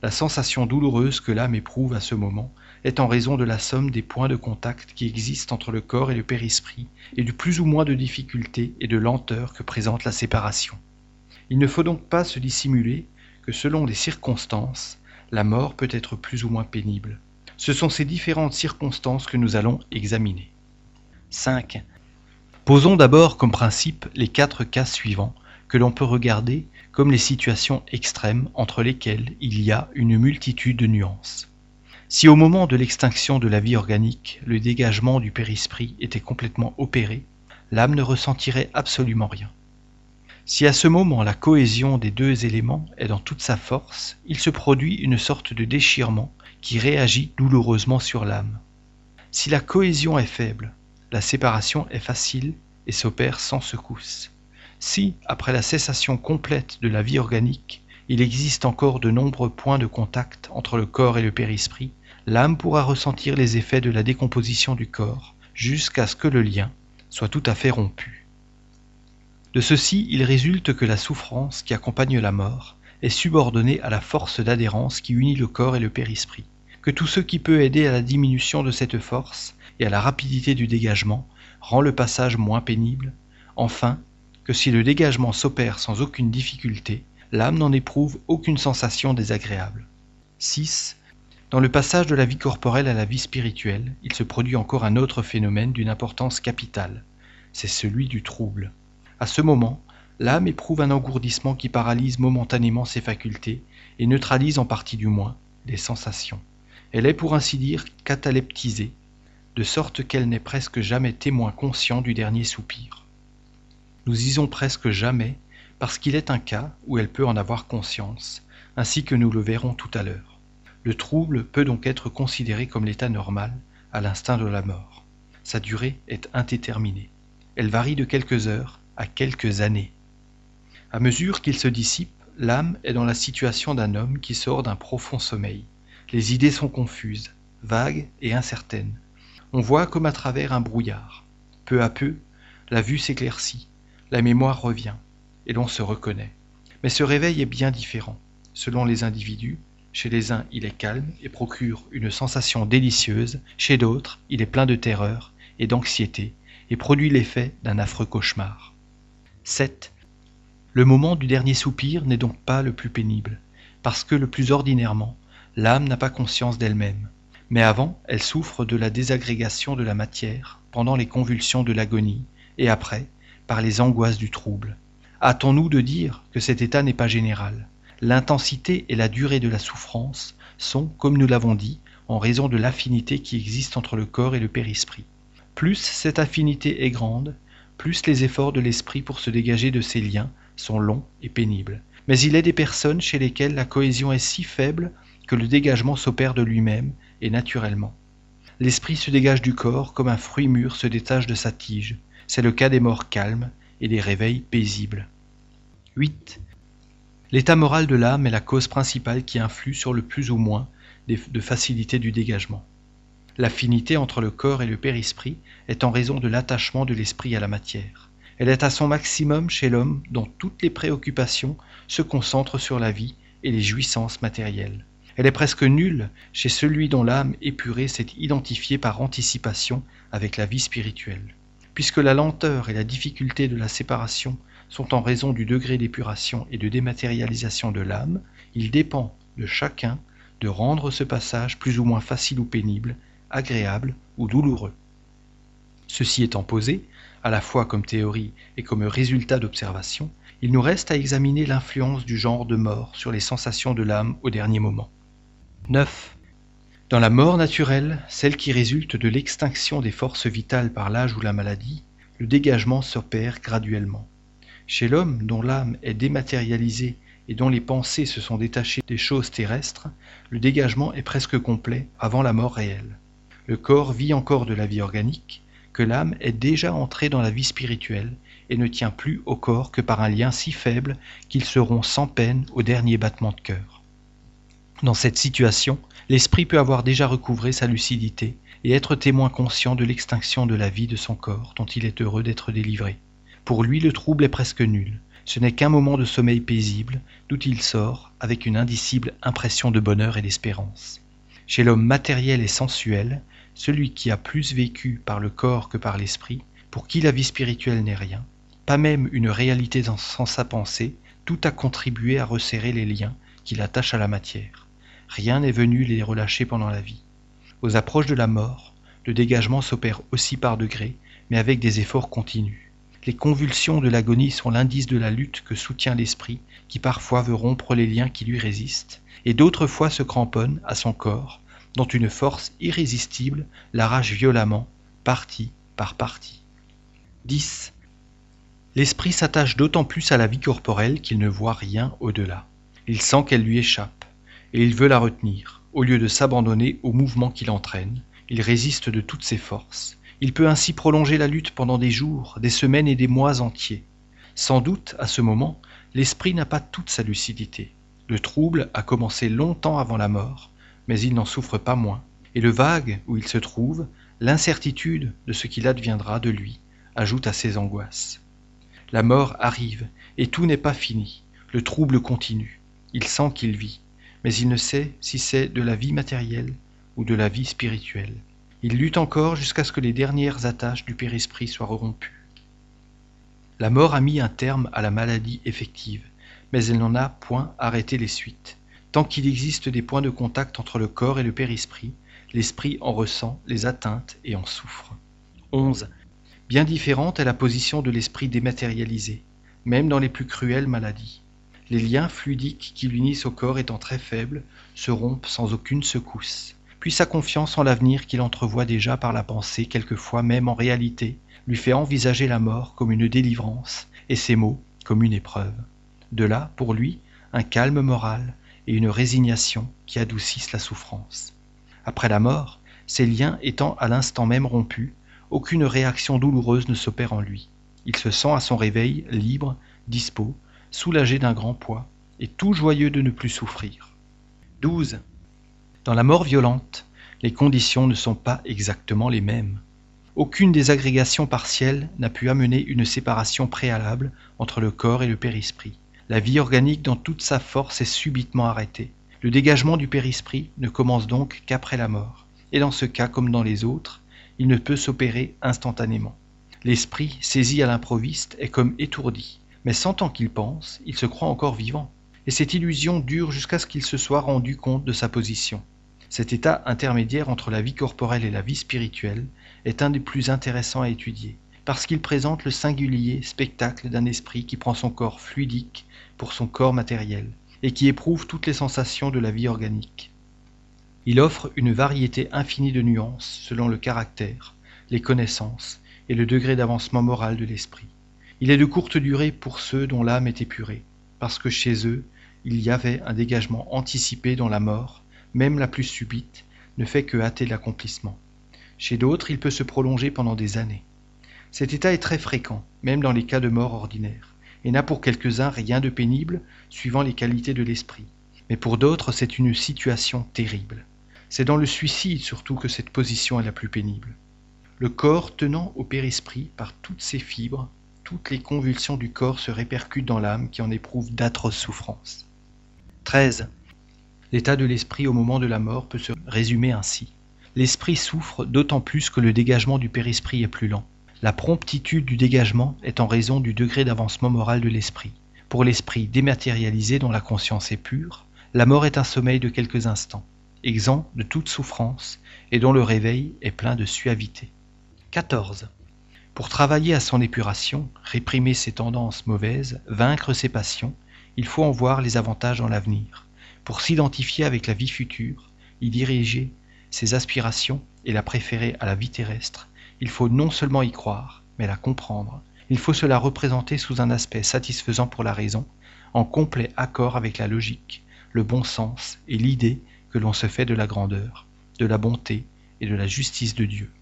La sensation douloureuse que l'âme éprouve à ce moment est en raison de la somme des points de contact qui existent entre le corps et le périsprit et du plus ou moins de difficulté et de lenteur que présente la séparation. Il ne faut donc pas se dissimuler que selon les circonstances, la mort peut être plus ou moins pénible. Ce sont ces différentes circonstances que nous allons examiner. 5. Posons d'abord comme principe les quatre cas suivants que l'on peut regarder comme les situations extrêmes entre lesquelles il y a une multitude de nuances. Si au moment de l'extinction de la vie organique, le dégagement du périsprit était complètement opéré, l'âme ne ressentirait absolument rien. Si à ce moment la cohésion des deux éléments est dans toute sa force, il se produit une sorte de déchirement qui réagit douloureusement sur l'âme. Si la cohésion est faible, la séparation est facile et s'opère sans secousse. Si, après la cessation complète de la vie organique, il existe encore de nombreux points de contact entre le corps et le périsprit, l'âme pourra ressentir les effets de la décomposition du corps jusqu'à ce que le lien soit tout à fait rompu. De ceci, il résulte que la souffrance qui accompagne la mort est subordonnée à la force d'adhérence qui unit le corps et le périsprit, que tout ce qui peut aider à la diminution de cette force et à la rapidité du dégagement rend le passage moins pénible, enfin, que si le dégagement s'opère sans aucune difficulté, l'âme n'en éprouve aucune sensation désagréable. 6. Dans le passage de la vie corporelle à la vie spirituelle, il se produit encore un autre phénomène d'une importance capitale, c'est celui du trouble. À ce moment, l'âme éprouve un engourdissement qui paralyse momentanément ses facultés et neutralise en partie du moins les sensations. Elle est pour ainsi dire cataleptisée, de sorte qu'elle n'est presque jamais témoin conscient du dernier soupir. Nous disons presque jamais parce qu'il est un cas où elle peut en avoir conscience, ainsi que nous le verrons tout à l'heure. Le trouble peut donc être considéré comme l'état normal, à l'instinct de la mort. Sa durée est indéterminée. Elle varie de quelques heures à quelques années. À mesure qu'il se dissipe, l'âme est dans la situation d'un homme qui sort d'un profond sommeil. Les idées sont confuses, vagues et incertaines. On voit comme à travers un brouillard. Peu à peu, la vue s'éclaircit, la mémoire revient, et l'on se reconnaît. Mais ce réveil est bien différent, selon les individus, Chez les uns, il est calme et procure une sensation délicieuse, chez d'autres, il est plein de terreur et d'anxiété et produit l'effet d'un affreux cauchemar. 7. Le moment du dernier soupir n'est donc pas le plus pénible, parce que le plus ordinairement, l'âme n'a pas conscience d'elle-même. Mais avant, elle souffre de la désagrégation de la matière, pendant les convulsions de l'agonie, et après, par les angoisses du trouble. Hâtons-nous de dire que cet état n'est pas général. L'intensité et la durée de la souffrance sont, comme nous l'avons dit, en raison de l'affinité qui existe entre le corps et le périsprit. Plus cette affinité est grande, plus les efforts de l'esprit pour se dégager de ces liens sont longs et pénibles. Mais il est des personnes chez lesquelles la cohésion est si faible que le dégagement s'opère de lui-même et naturellement. L'esprit se dégage du corps comme un fruit mûr se détache de sa tige. C'est le cas des morts calmes et des réveils paisibles. 8. L'état moral de l'âme est la cause principale qui influe sur le plus ou moins de facilité du dégagement. L'affinité entre le corps et le périsprit est en raison de l'attachement de l'esprit à la matière. Elle est à son maximum chez l'homme dont toutes les préoccupations se concentrent sur la vie et les jouissances matérielles. Elle est presque nulle chez celui dont l'âme épurée s'est identifiée par anticipation avec la vie spirituelle. Puisque la lenteur et la difficulté de la séparation sont en raison du degré d'épuration et de dématérialisation de l'âme, il dépend de chacun de rendre ce passage plus ou moins facile ou pénible, agréable ou douloureux. Ceci étant posé, à la fois comme théorie et comme résultat d'observation, il nous reste à examiner l'influence du genre de mort sur les sensations de l'âme au dernier moment. 9. Dans la mort naturelle, celle qui résulte de l'extinction des forces vitales par l'âge ou la maladie, le dégagement s'opère graduellement. Chez l'homme dont l'âme est dématérialisée et dont les pensées se sont détachées des choses terrestres, le dégagement est presque complet avant la mort réelle. Le corps vit encore de la vie organique, que l'âme est déjà entrée dans la vie spirituelle et ne tient plus au corps que par un lien si faible qu'ils seront sans peine au dernier battement de cœur. Dans cette situation, l'esprit peut avoir déjà recouvré sa lucidité et être témoin conscient de l'extinction de la vie de son corps dont il est heureux d'être délivré. Pour lui, le trouble est presque nul. Ce n'est qu'un moment de sommeil paisible, d'où il sort avec une indicible impression de bonheur et d'espérance. Chez l'homme matériel et sensuel, celui qui a plus vécu par le corps que par l'esprit, pour qui la vie spirituelle n'est rien, pas même une réalité sans sa pensée, tout a contribué à resserrer les liens qui l'attachent à la matière. Rien n'est venu les relâcher pendant la vie. Aux approches de la mort, le dégagement s'opère aussi par degrés, mais avec des efforts continus. Les convulsions de l'agonie sont l'indice de la lutte que soutient l'esprit, qui parfois veut rompre les liens qui lui résistent, et d'autres fois se cramponne à son corps, dont une force irrésistible l'arrache violemment, partie par partie. 10. L'esprit s'attache d'autant plus à la vie corporelle qu'il ne voit rien au-delà. Il sent qu'elle lui échappe, et il veut la retenir. Au lieu de s'abandonner au mouvement qui l'entraîne, il résiste de toutes ses forces. Il peut ainsi prolonger la lutte pendant des jours, des semaines et des mois entiers. Sans doute, à ce moment, l'esprit n'a pas toute sa lucidité. Le trouble a commencé longtemps avant la mort, mais il n'en souffre pas moins, et le vague où il se trouve, l'incertitude de ce qu'il adviendra de lui, ajoute à ses angoisses. La mort arrive, et tout n'est pas fini, le trouble continue, il sent qu'il vit, mais il ne sait si c'est de la vie matérielle ou de la vie spirituelle. Il lutte encore jusqu'à ce que les dernières attaches du périsprit soient rompues. La mort a mis un terme à la maladie effective, mais elle n'en a point arrêté les suites. Tant qu'il existe des points de contact entre le corps et le périsprit, l'esprit en ressent les atteintes et en souffre. 11. Bien différente est la position de l'esprit dématérialisé, même dans les plus cruelles maladies. Les liens fluidiques qui l'unissent au corps étant très faibles, se rompent sans aucune secousse. Puis sa confiance en l'avenir qu'il entrevoit déjà par la pensée, quelquefois même en réalité, lui fait envisager la mort comme une délivrance et ses mots comme une épreuve. De là, pour lui, un calme moral, et une résignation qui adoucissent la souffrance. Après la mort, ces liens étant à l'instant même rompus, aucune réaction douloureuse ne s'opère en lui. Il se sent à son réveil libre, dispos, soulagé d'un grand poids, et tout joyeux de ne plus souffrir. 12. Dans la mort violente, les conditions ne sont pas exactement les mêmes. Aucune des agrégations partielles n'a pu amener une séparation préalable entre le corps et le périsprit. La vie organique dans toute sa force est subitement arrêtée. Le dégagement du périsprit ne commence donc qu'après la mort, et dans ce cas comme dans les autres, il ne peut s'opérer instantanément. L'esprit, saisi à l'improviste, est comme étourdi, mais sentant qu'il pense, il se croit encore vivant, et cette illusion dure jusqu'à ce qu'il se soit rendu compte de sa position. Cet état intermédiaire entre la vie corporelle et la vie spirituelle est un des plus intéressants à étudier, parce qu'il présente le singulier spectacle d'un esprit qui prend son corps fluidique pour son corps matériel, et qui éprouve toutes les sensations de la vie organique. Il offre une variété infinie de nuances selon le caractère, les connaissances et le degré d'avancement moral de l'esprit. Il est de courte durée pour ceux dont l'âme est épurée, parce que chez eux il y avait un dégagement anticipé dont la mort, même la plus subite, ne fait que hâter l'accomplissement. Chez d'autres il peut se prolonger pendant des années. Cet état est très fréquent, même dans les cas de mort ordinaire et n'a pour quelques-uns rien de pénible suivant les qualités de l'esprit. Mais pour d'autres, c'est une situation terrible. C'est dans le suicide surtout que cette position est la plus pénible. Le corps tenant au périsprit par toutes ses fibres, toutes les convulsions du corps se répercutent dans l'âme qui en éprouve d'atroces souffrances. 13. L'état de l'esprit au moment de la mort peut se résumer ainsi. L'esprit souffre d'autant plus que le dégagement du périsprit est plus lent. La promptitude du dégagement est en raison du degré d'avancement moral de l'esprit. Pour l'esprit dématérialisé dont la conscience est pure, la mort est un sommeil de quelques instants, exempt de toute souffrance et dont le réveil est plein de suavité. 14. Pour travailler à son épuration, réprimer ses tendances mauvaises, vaincre ses passions, il faut en voir les avantages dans l'avenir. Pour s'identifier avec la vie future, y diriger ses aspirations et la préférer à la vie terrestre, il faut non seulement y croire, mais la comprendre. Il faut se la représenter sous un aspect satisfaisant pour la raison, en complet accord avec la logique, le bon sens et l'idée que l'on se fait de la grandeur, de la bonté et de la justice de Dieu.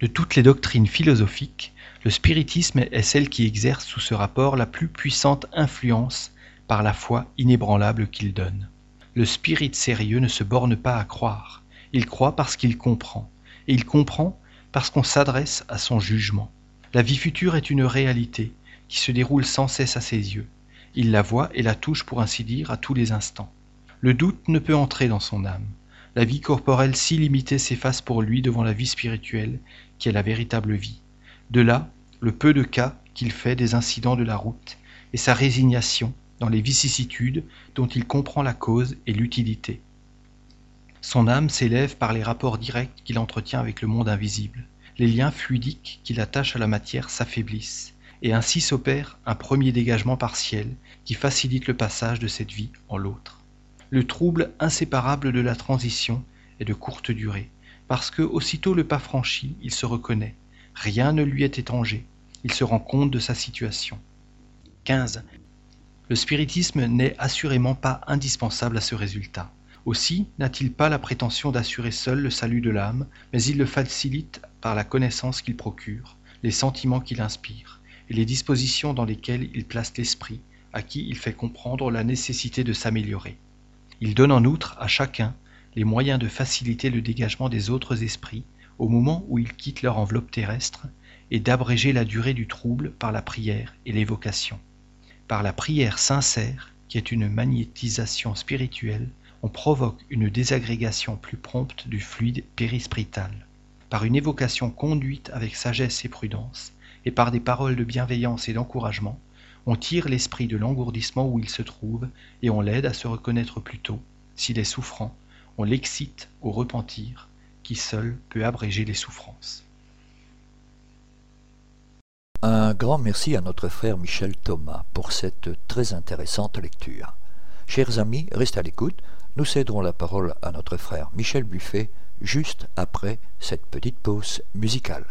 De toutes les doctrines philosophiques, le spiritisme est celle qui exerce sous ce rapport la plus puissante influence par la foi inébranlable qu'il donne. Le spirit sérieux ne se borne pas à croire, il croit parce qu'il comprend, et il comprend parce qu'on s'adresse à son jugement. La vie future est une réalité qui se déroule sans cesse à ses yeux. Il la voit et la touche pour ainsi dire à tous les instants. Le doute ne peut entrer dans son âme. La vie corporelle si limitée s'efface pour lui devant la vie spirituelle qui est la véritable vie. De là, le peu de cas qu'il fait des incidents de la route et sa résignation dans les vicissitudes dont il comprend la cause et l'utilité. Son âme s'élève par les rapports directs qu'il entretient avec le monde invisible. Les liens fluidiques qui l'attachent à la matière s'affaiblissent, et ainsi s'opère un premier dégagement partiel qui facilite le passage de cette vie en l'autre. Le trouble inséparable de la transition est de courte durée, parce que aussitôt le pas franchi, il se reconnaît. Rien ne lui est étranger. Il se rend compte de sa situation. 15. Le spiritisme n'est assurément pas indispensable à ce résultat. Aussi n'a-t-il pas la prétention d'assurer seul le salut de l'âme, mais il le facilite par la connaissance qu'il procure, les sentiments qu'il inspire, et les dispositions dans lesquelles il place l'esprit, à qui il fait comprendre la nécessité de s'améliorer. Il donne en outre à chacun les moyens de faciliter le dégagement des autres esprits au moment où ils quittent leur enveloppe terrestre et d'abréger la durée du trouble par la prière et l'évocation. Par la prière sincère, qui est une magnétisation spirituelle, on provoque une désagrégation plus prompte du fluide périsprital. Par une évocation conduite avec sagesse et prudence, et par des paroles de bienveillance et d'encouragement, on tire l'esprit de l'engourdissement où il se trouve et on l'aide à se reconnaître plus tôt. S'il est souffrant, on l'excite au repentir qui seul peut abréger les souffrances. Un grand merci à notre frère Michel Thomas pour cette très intéressante lecture. Chers amis, restez à l'écoute. Nous céderons la parole à notre frère Michel Buffet juste après cette petite pause musicale.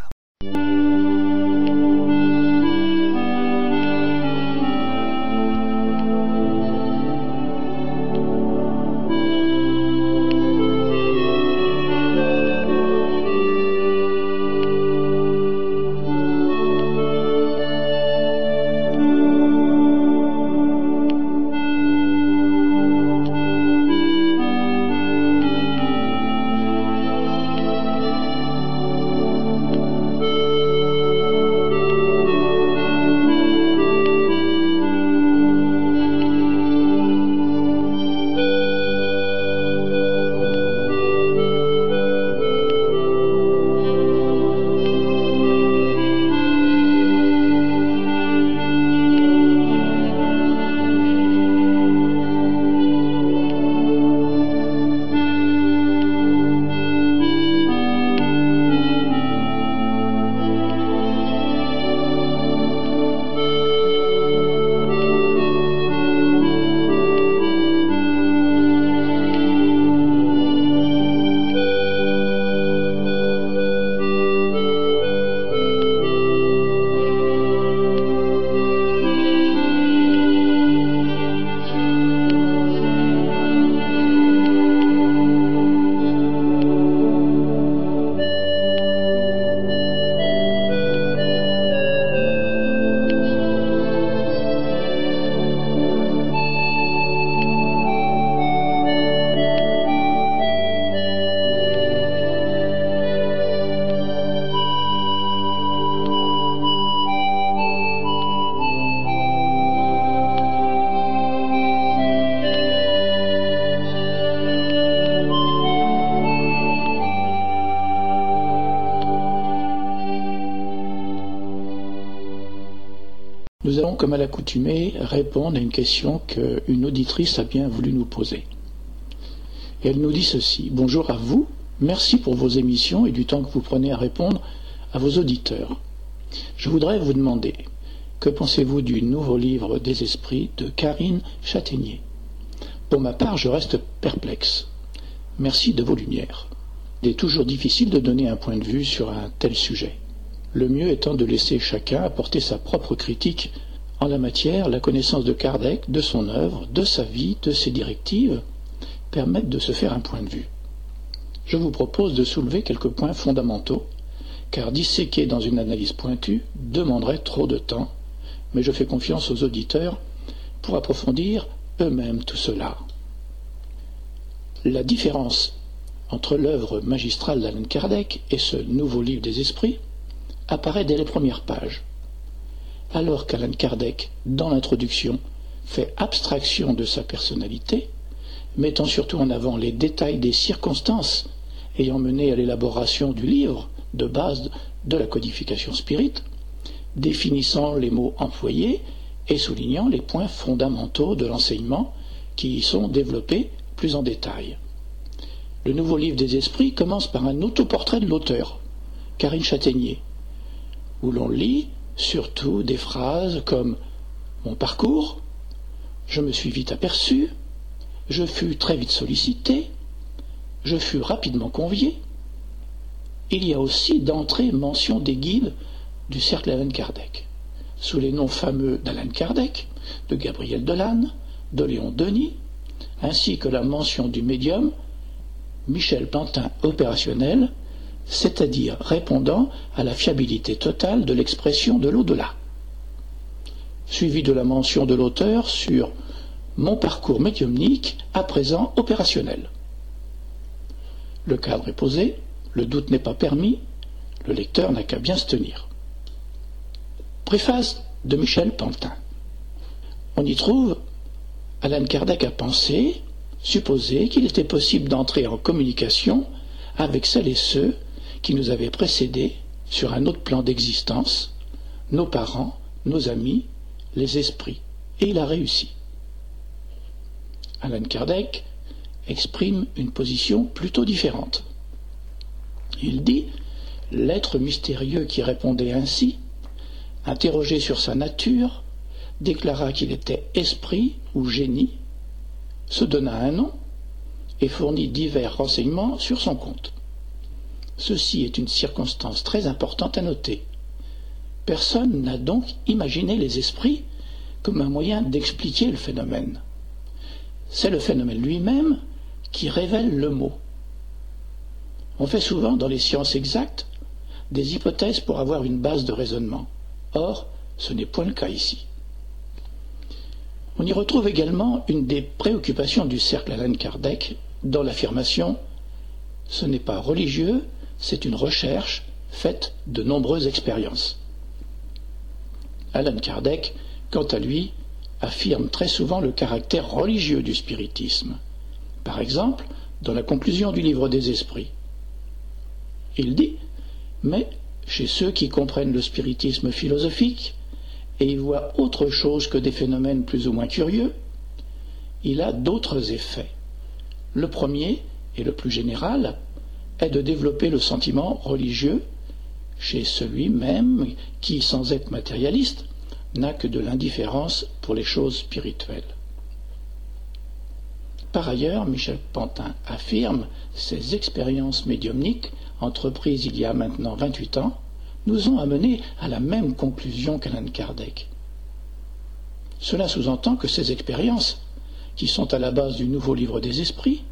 Comme à l'accoutumée, répondre à une question qu'une auditrice a bien voulu nous poser. Elle nous dit ceci. Bonjour à vous, merci pour vos émissions et du temps que vous prenez à répondre à vos auditeurs. Je voudrais vous demander, que pensez-vous du nouveau livre des esprits de Karine Châtaignier? Pour ma part, je reste perplexe. Merci de vos lumières. Il est toujours difficile de donner un point de vue sur un tel sujet. Le mieux étant de laisser chacun apporter sa propre critique en la matière, la connaissance de Kardec, de son œuvre, de sa vie, de ses directives, permettent de se faire un point de vue. Je vous propose de soulever quelques points fondamentaux, car disséquer dans une analyse pointue demanderait trop de temps mais je fais confiance aux auditeurs pour approfondir eux-mêmes tout cela. La différence entre l'œuvre magistrale d'Alan Kardec et ce nouveau livre des esprits apparaît dès les premières pages. Alors qu'Alan Kardec, dans l'introduction, fait abstraction de sa personnalité, mettant surtout en avant les détails des circonstances ayant mené à l'élaboration du livre de base de la codification spirite, définissant les mots employés et soulignant les points fondamentaux de l'enseignement qui y sont développés plus en détail. Le nouveau livre des esprits commence par un autoportrait de l'auteur, Karine Châtaignier, où l'on lit surtout des phrases comme Mon parcours, je me suis vite aperçu, je fus très vite sollicité, je fus rapidement convié. Il y a aussi d'entrée mention des guides du cercle Alan Kardec, sous les noms fameux d'Alan Kardec, de Gabriel Delanne, de Léon Denis, ainsi que la mention du médium Michel Pantin opérationnel, c'est-à-dire répondant à la fiabilité totale de l'expression de l'au-delà, suivi de la mention de l'auteur sur mon parcours médiumnique à présent opérationnel. Le cadre est posé, le doute n'est pas permis, le lecteur n'a qu'à bien se tenir. Préface de Michel Pantin. On y trouve Alan Kardec a pensé, supposé qu'il était possible d'entrer en communication avec celles et ceux qui nous avaient précédés sur un autre plan d'existence, nos parents, nos amis, les esprits. Et il a réussi. Alan Kardec exprime une position plutôt différente. Il dit L'être mystérieux qui répondait ainsi interrogé sur sa nature, déclara qu'il était esprit ou génie, se donna un nom et fournit divers renseignements sur son compte. Ceci est une circonstance très importante à noter. Personne n'a donc imaginé les esprits comme un moyen d'expliquer le phénomène. C'est le phénomène lui-même qui révèle le mot. On fait souvent dans les sciences exactes des hypothèses pour avoir une base de raisonnement. Or, ce n'est point le cas ici. On y retrouve également une des préoccupations du cercle Alan Kardec dans l'affirmation Ce n'est pas religieux, c'est une recherche faite de nombreuses expériences. Alan Kardec, quant à lui, affirme très souvent le caractère religieux du spiritisme. Par exemple, dans la conclusion du livre des esprits. Il dit Mais chez ceux qui comprennent le spiritisme philosophique et y voient autre chose que des phénomènes plus ou moins curieux, il a d'autres effets. Le premier, et le plus général, est de développer le sentiment religieux chez celui même qui, sans être matérialiste, n'a que de l'indifférence pour les choses spirituelles. Par ailleurs, Michel Pantin affirme ces expériences médiumniques entreprises il y a maintenant 28 ans, nous ont amenés à la même conclusion qu'Alan Kardec. Cela sous-entend que ces expériences, qui sont à la base du nouveau livre des esprits,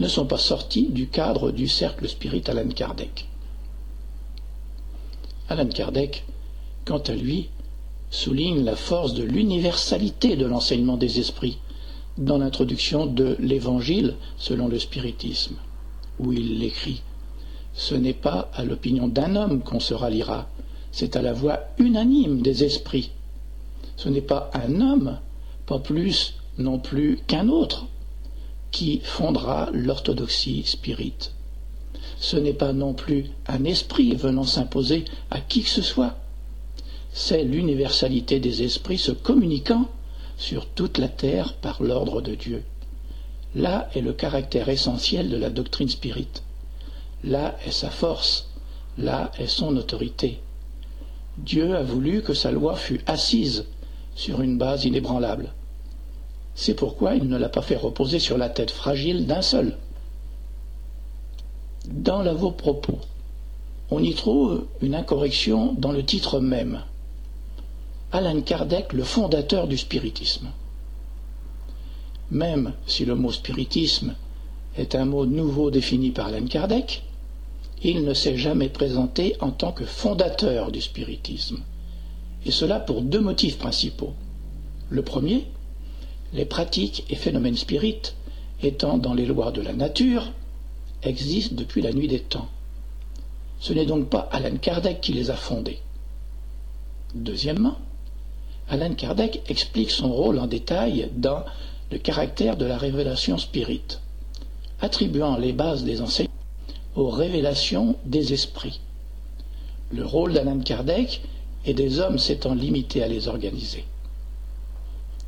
ne sont pas sorties du cadre du cercle spirit Alan Kardec. Alan Kardec, quant à lui, souligne la force de l'universalité de l'enseignement des esprits dans l'introduction de l'Évangile selon le spiritisme, où il écrit ce n'est pas à l'opinion d'un homme qu'on se ralliera, c'est à la voix unanime des esprits. Ce n'est pas un homme, pas plus non plus qu'un autre, qui fondera l'orthodoxie spirite. Ce n'est pas non plus un esprit venant s'imposer à qui que ce soit. c'est l'universalité des esprits se communiquant sur toute la terre par l'ordre de Dieu. Là est le caractère essentiel de la doctrine spirite. Là est sa force. Là est son autorité. Dieu a voulu que sa loi fût assise sur une base inébranlable. C'est pourquoi il ne l'a pas fait reposer sur la tête fragile d'un seul. Dans l'avant-propos, on y trouve une incorrection dans le titre même. Alan Kardec, le fondateur du spiritisme. Même si le mot spiritisme est un mot nouveau défini par Alan Kardec, il ne s'est jamais présenté en tant que fondateur du spiritisme, et cela pour deux motifs principaux. Le premier, les pratiques et phénomènes spirites, étant dans les lois de la nature, existent depuis la nuit des temps. Ce n'est donc pas Alan Kardec qui les a fondés. Deuxièmement, Alan Kardec explique son rôle en détail dans le caractère de la révélation spirite, attribuant les bases des enseignements aux révélations des esprits. Le rôle d'Alan Kardec et des hommes s'étant limité à les organiser.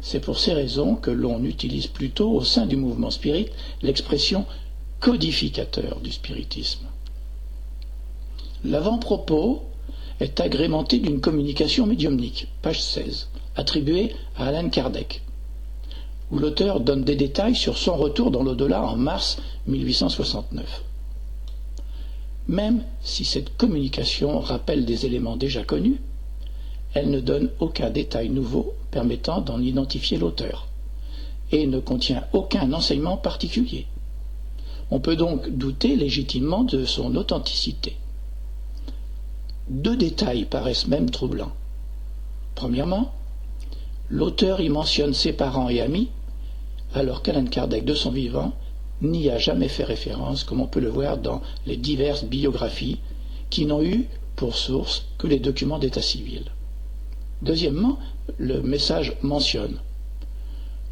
C'est pour ces raisons que l'on utilise plutôt au sein du mouvement spirit l'expression codificateur du spiritisme. L'avant-propos est agrémenté d'une communication médiumnique, page 16, attribuée à Alan Kardec, où l'auteur donne des détails sur son retour dans l'au-delà en mars 1869. Même si cette communication rappelle des éléments déjà connus, elle ne donne aucun détail nouveau permettant d'en identifier l'auteur, et ne contient aucun enseignement particulier. On peut donc douter légitimement de son authenticité. Deux détails paraissent même troublants. Premièrement, l'auteur y mentionne ses parents et amis, alors qu'Alan Kardec, de son vivant, n'y a jamais fait référence, comme on peut le voir dans les diverses biographies qui n'ont eu pour source que les documents d'état civil. Deuxièmement, le message mentionne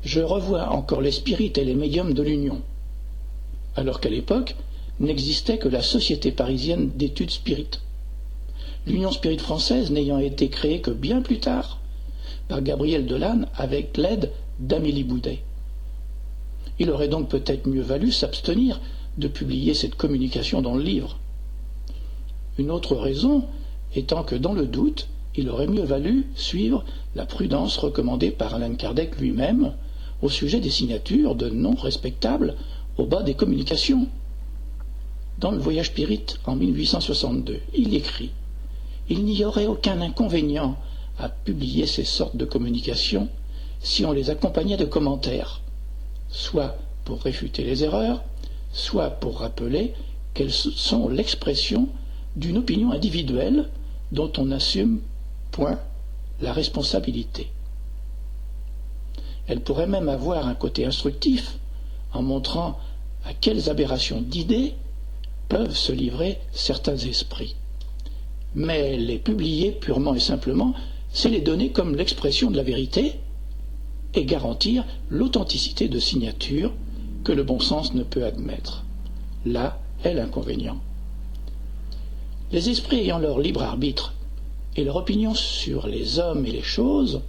Je revois encore les spirites et les médiums de l'Union, alors qu'à l'époque n'existait que la Société parisienne d'études spirites. L'Union spirite française n'ayant été créée que bien plus tard par Gabriel Delanne avec l'aide d'Amélie Boudet. Il aurait donc peut-être mieux valu s'abstenir de publier cette communication dans le livre. Une autre raison étant que dans le doute, il aurait mieux valu suivre la prudence recommandée par Alain Kardec lui-même au sujet des signatures de noms respectables au bas des communications. Dans le Voyage Spirit en 1862, il écrit Il n'y aurait aucun inconvénient à publier ces sortes de communications si on les accompagnait de commentaires, soit pour réfuter les erreurs, soit pour rappeler qu'elles sont l'expression d'une opinion individuelle dont on assume point la responsabilité. Elle pourrait même avoir un côté instructif en montrant à quelles aberrations d'idées peuvent se livrer certains esprits. Mais les publier purement et simplement, c'est les donner comme l'expression de la vérité et garantir l'authenticité de signature que le bon sens ne peut admettre. Là est l'inconvénient. Les esprits ayant leur libre arbitre et leur opinion sur les hommes et les choses,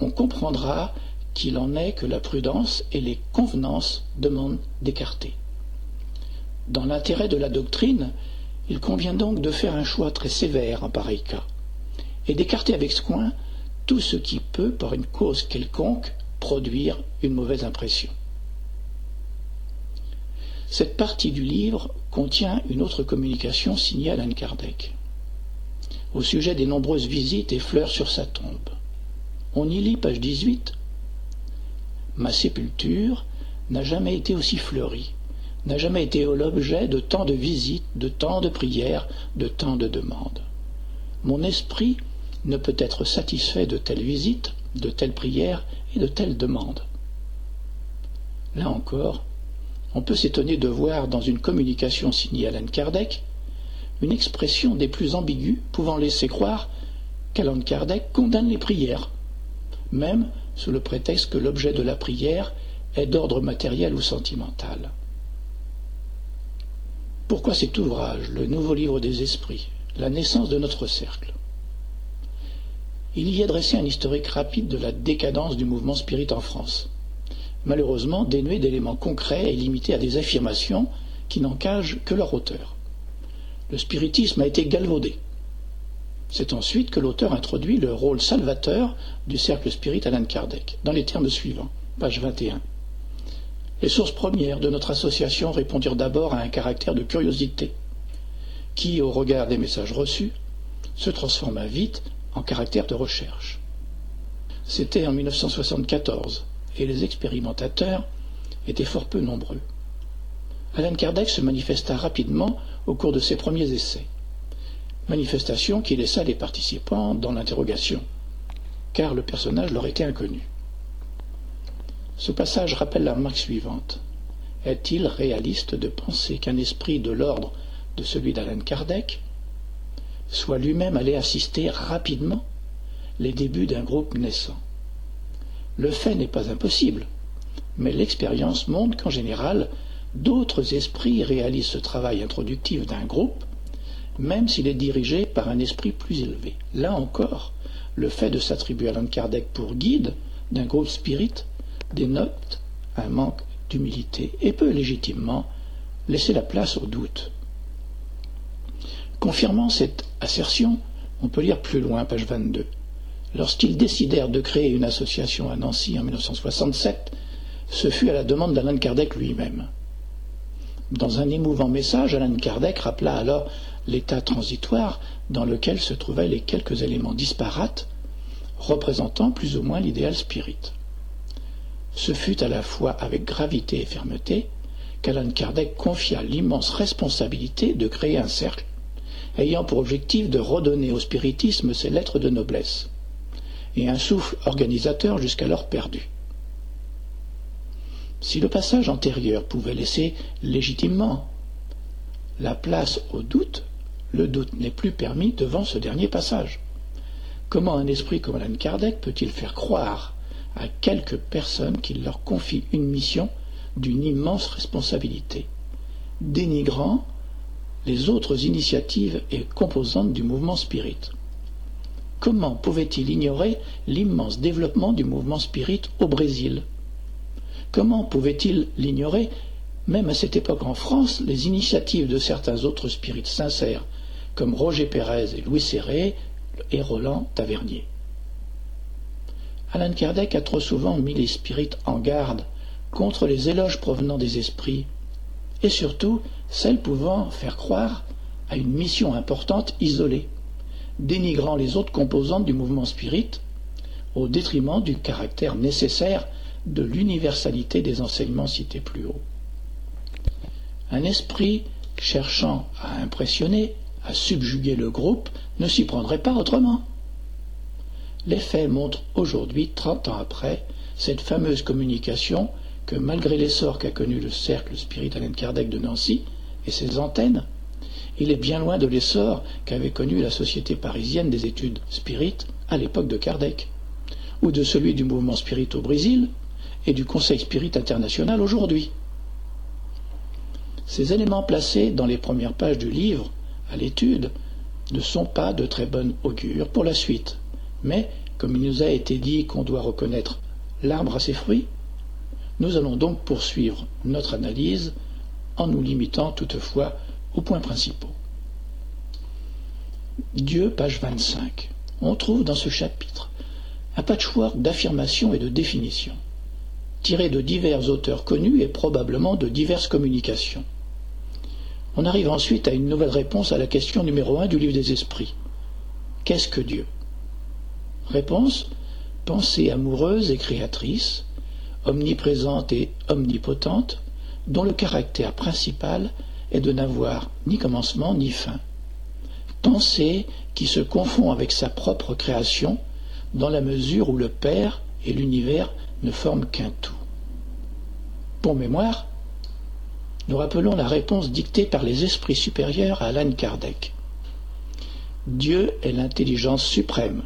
on comprendra qu'il en est que la prudence et les convenances demandent d'écarter. Dans l'intérêt de la doctrine, il convient donc de faire un choix très sévère en pareil cas, et d'écarter avec soin tout ce qui peut, par une cause quelconque, produire une mauvaise impression. Cette partie du livre contient une autre communication signée Alan Kardec au sujet des nombreuses visites et fleurs sur sa tombe. On y lit, page 18, Ma sépulture n'a jamais été aussi fleurie, n'a jamais été l'objet de tant de visites, de tant de prières, de tant de demandes. Mon esprit ne peut être satisfait de telles visites, de telles prières et de telles demandes. Là encore, on peut s'étonner de voir dans une communication signée Alan Kardec une expression des plus ambiguës pouvant laisser croire qu'Alan Kardec condamne les prières, même sous le prétexte que l'objet de la prière est d'ordre matériel ou sentimental. Pourquoi cet ouvrage, le nouveau livre des esprits, la naissance de notre cercle? Il y est dressé un historique rapide de la décadence du mouvement spirit en France, malheureusement dénué d'éléments concrets et limité à des affirmations qui n'encagent que leur auteur. Le spiritisme a été galvaudé. C'est ensuite que l'auteur introduit le rôle salvateur du cercle spirit Alan Kardec, dans les termes suivants, page 21. Les sources premières de notre association répondirent d'abord à un caractère de curiosité, qui, au regard des messages reçus, se transforma vite en caractère de recherche. C'était en 1974, et les expérimentateurs étaient fort peu nombreux. Alan Kardec se manifesta rapidement au cours de ses premiers essais, manifestation qui laissa les participants dans l'interrogation, car le personnage leur était inconnu. Ce passage rappelle la remarque suivante. Est-il réaliste de penser qu'un esprit de l'ordre de celui d'Alan Kardec soit lui-même allé assister rapidement les débuts d'un groupe naissant? Le fait n'est pas impossible, mais l'expérience montre qu'en général, d'autres esprits réalisent ce travail introductif d'un groupe, même s'il est dirigé par un esprit plus élevé. Là encore, le fait de s'attribuer Alan Kardec pour guide d'un groupe spirit dénote un manque d'humilité et peut légitimement laisser la place au doute. Confirmant cette assertion, on peut lire plus loin, page 22. Lorsqu'ils décidèrent de créer une association à Nancy en 1967, ce fut à la demande d'Alain Kardec lui-même. Dans un émouvant message, Alain Kardec rappela alors l'état transitoire dans lequel se trouvaient les quelques éléments disparates représentant plus ou moins l'idéal spirit. Ce fut à la fois avec gravité et fermeté qu'Alan Kardec confia l'immense responsabilité de créer un cercle ayant pour objectif de redonner au spiritisme ses lettres de noblesse et un souffle organisateur jusqu'alors perdu. Si le passage antérieur pouvait laisser légitimement la place au doute, le doute n'est plus permis devant ce dernier passage. Comment un esprit comme Alan Kardec peut-il faire croire à quelques personnes qui leur confient une mission d'une immense responsabilité, dénigrant les autres initiatives et composantes du mouvement spirit? Comment pouvait-il ignorer l'immense développement du mouvement spirit au Brésil? Comment pouvait-il l'ignorer, même à cette époque en France, les initiatives de certains autres spirites sincères, comme Roger Pérez et Louis Serré et Roland Tavernier? Alan Kardec a trop souvent mis les spirites en garde contre les éloges provenant des esprits, et surtout celles pouvant faire croire à une mission importante isolée, dénigrant les autres composantes du mouvement spirit, au détriment du caractère nécessaire de l'universalité des enseignements cités plus haut. Un esprit cherchant à impressionner, à subjuguer le groupe, ne s'y prendrait pas autrement. Les faits montrent aujourd'hui, trente ans après, cette fameuse communication que, malgré l'essor qu'a connu le cercle Spirit Alain Kardec de Nancy et ses antennes, il est bien loin de l'essor qu'avait connu la Société parisienne des études Spirit à l'époque de Kardec, ou de celui du mouvement Spirit au Brésil et du Conseil Spirit international aujourd'hui. Ces éléments placés dans les premières pages du livre, à l'étude, ne sont pas de très bonne augure pour la suite. Mais, comme il nous a été dit qu'on doit reconnaître l'arbre à ses fruits, nous allons donc poursuivre notre analyse en nous limitant toutefois aux points principaux. Dieu, page 25. On trouve dans ce chapitre un patchwork d'affirmations et de définitions, tirées de divers auteurs connus et probablement de diverses communications. On arrive ensuite à une nouvelle réponse à la question numéro un du livre des esprits. Qu'est-ce que Dieu? Réponse pensée amoureuse et créatrice, omniprésente et omnipotente, dont le caractère principal est de n'avoir ni commencement ni fin. Pensée qui se confond avec sa propre création dans la mesure où le Père et l'univers ne forment qu'un tout. Pour mémoire, nous rappelons la réponse dictée par les esprits supérieurs à Alan Kardec. Dieu est l'intelligence suprême,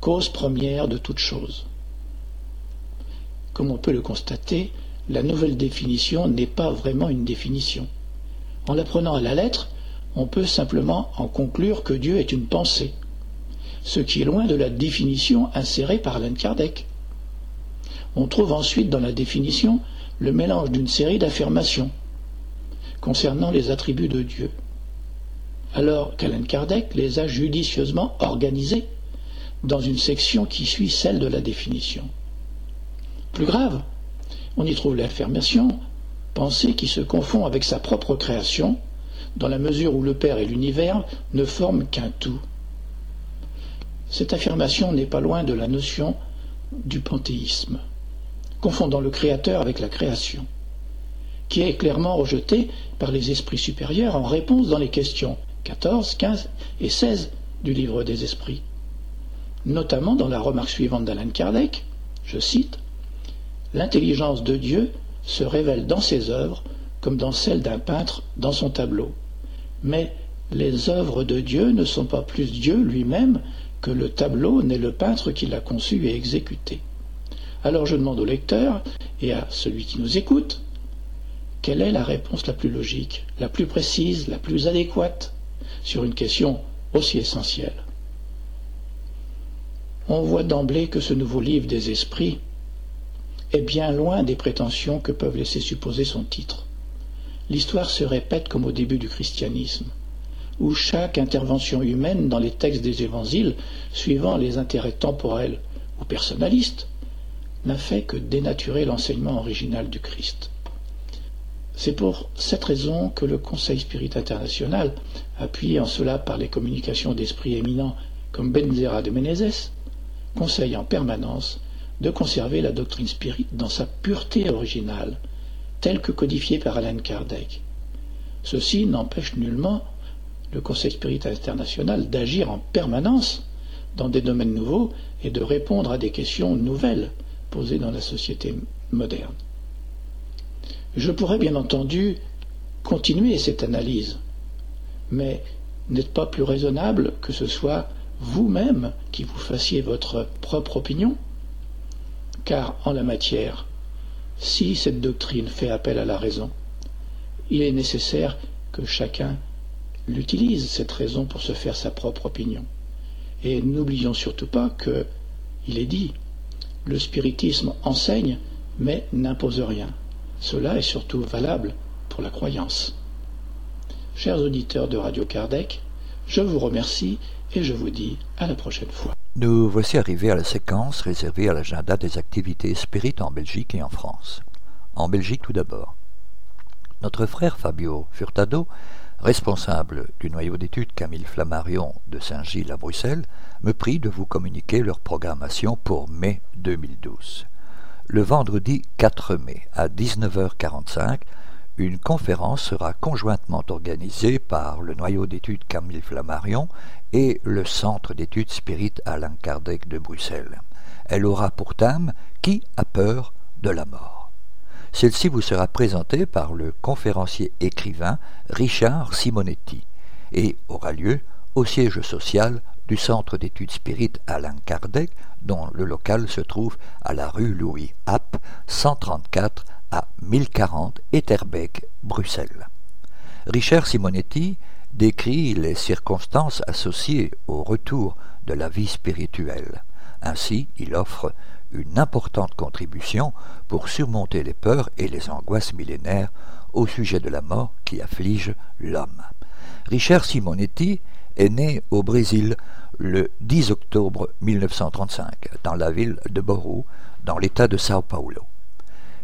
cause première de toute chose. Comme on peut le constater, la nouvelle définition n'est pas vraiment une définition. En la prenant à la lettre, on peut simplement en conclure que Dieu est une pensée. ce qui est loin de la définition insérée par Alan Kardec. On trouve ensuite dans la définition le mélange d'une série d'affirmations concernant les attributs de Dieu, alors qu'Alan Kardec les a judicieusement organisés dans une section qui suit celle de la définition. Plus grave, on y trouve l'affirmation pensée qui se confond avec sa propre création, dans la mesure où le Père et l'univers ne forment qu'un tout. Cette affirmation n'est pas loin de la notion du panthéisme, confondant le Créateur avec la création, qui est clairement rejetée par les esprits supérieurs en réponse dans les questions 14, 15 et 16 du livre des esprits, notamment dans la remarque suivante d'Alan Kardec, je cite, L'intelligence de Dieu se révèle dans ses œuvres comme dans celle d'un peintre dans son tableau. Mais les œuvres de Dieu ne sont pas plus Dieu lui-même que le tableau n'est le peintre qui l'a conçu et exécuté. Alors je demande au lecteur et à celui qui nous écoute, quelle est la réponse la plus logique, la plus précise, la plus adéquate sur une question aussi essentielle? On voit d'emblée que ce nouveau livre des esprits est bien loin des prétentions que peuvent laisser supposer son titre. L'histoire se répète comme au début du christianisme où chaque intervention humaine dans les textes des évangiles, suivant les intérêts temporels ou personnalistes, n'a fait que dénaturer l'enseignement original du Christ. C'est pour cette raison que le Conseil Spirit International, appuyé en cela par les communications d'esprits éminents comme Benzera de Menezes, conseille en permanence de conserver la doctrine spirit dans sa pureté originale, telle que codifiée par Alan Kardec. Ceci n'empêche nullement le Conseil Spirit International d'agir en permanence dans des domaines nouveaux et de répondre à des questions nouvelles posées dans la société moderne. Je pourrais bien entendu continuer cette analyse, mais n'êtes pas plus raisonnable que ce soit vous-même qui vous fassiez votre propre opinion Car en la matière, si cette doctrine fait appel à la raison, il est nécessaire que chacun l'utilise, cette raison, pour se faire sa propre opinion. Et n'oublions surtout pas que, il est dit, le spiritisme enseigne, mais n'impose rien. Cela est surtout valable pour la croyance. Chers auditeurs de Radio Kardec, je vous remercie et je vous dis à la prochaine fois. Nous voici arrivés à la séquence réservée à l'agenda des activités spirites en Belgique et en France. En Belgique tout d'abord. Notre frère Fabio Furtado responsable du noyau d'études Camille Flammarion de Saint-Gilles à Bruxelles, me prie de vous communiquer leur programmation pour mai 2012. Le vendredi 4 mai à 19h45, une conférence sera conjointement organisée par le noyau d'études Camille Flammarion et le Centre d'études Spirit Alain Kardec de Bruxelles. Elle aura pour thème Qui a peur de la mort? Celle-ci vous sera présentée par le conférencier écrivain Richard Simonetti et aura lieu au siège social du Centre d'études spirites Alain Kardec, dont le local se trouve à la rue Louis App, 134 à 1040 Etterbeek, Bruxelles. Richard Simonetti décrit les circonstances associées au retour de la vie spirituelle. Ainsi, il offre une importante contribution pour surmonter les peurs et les angoisses millénaires au sujet de la mort qui afflige l'homme. Richard Simonetti est né au Brésil le 10 octobre 1935 dans la ville de Bauru, dans l'état de Sao Paulo.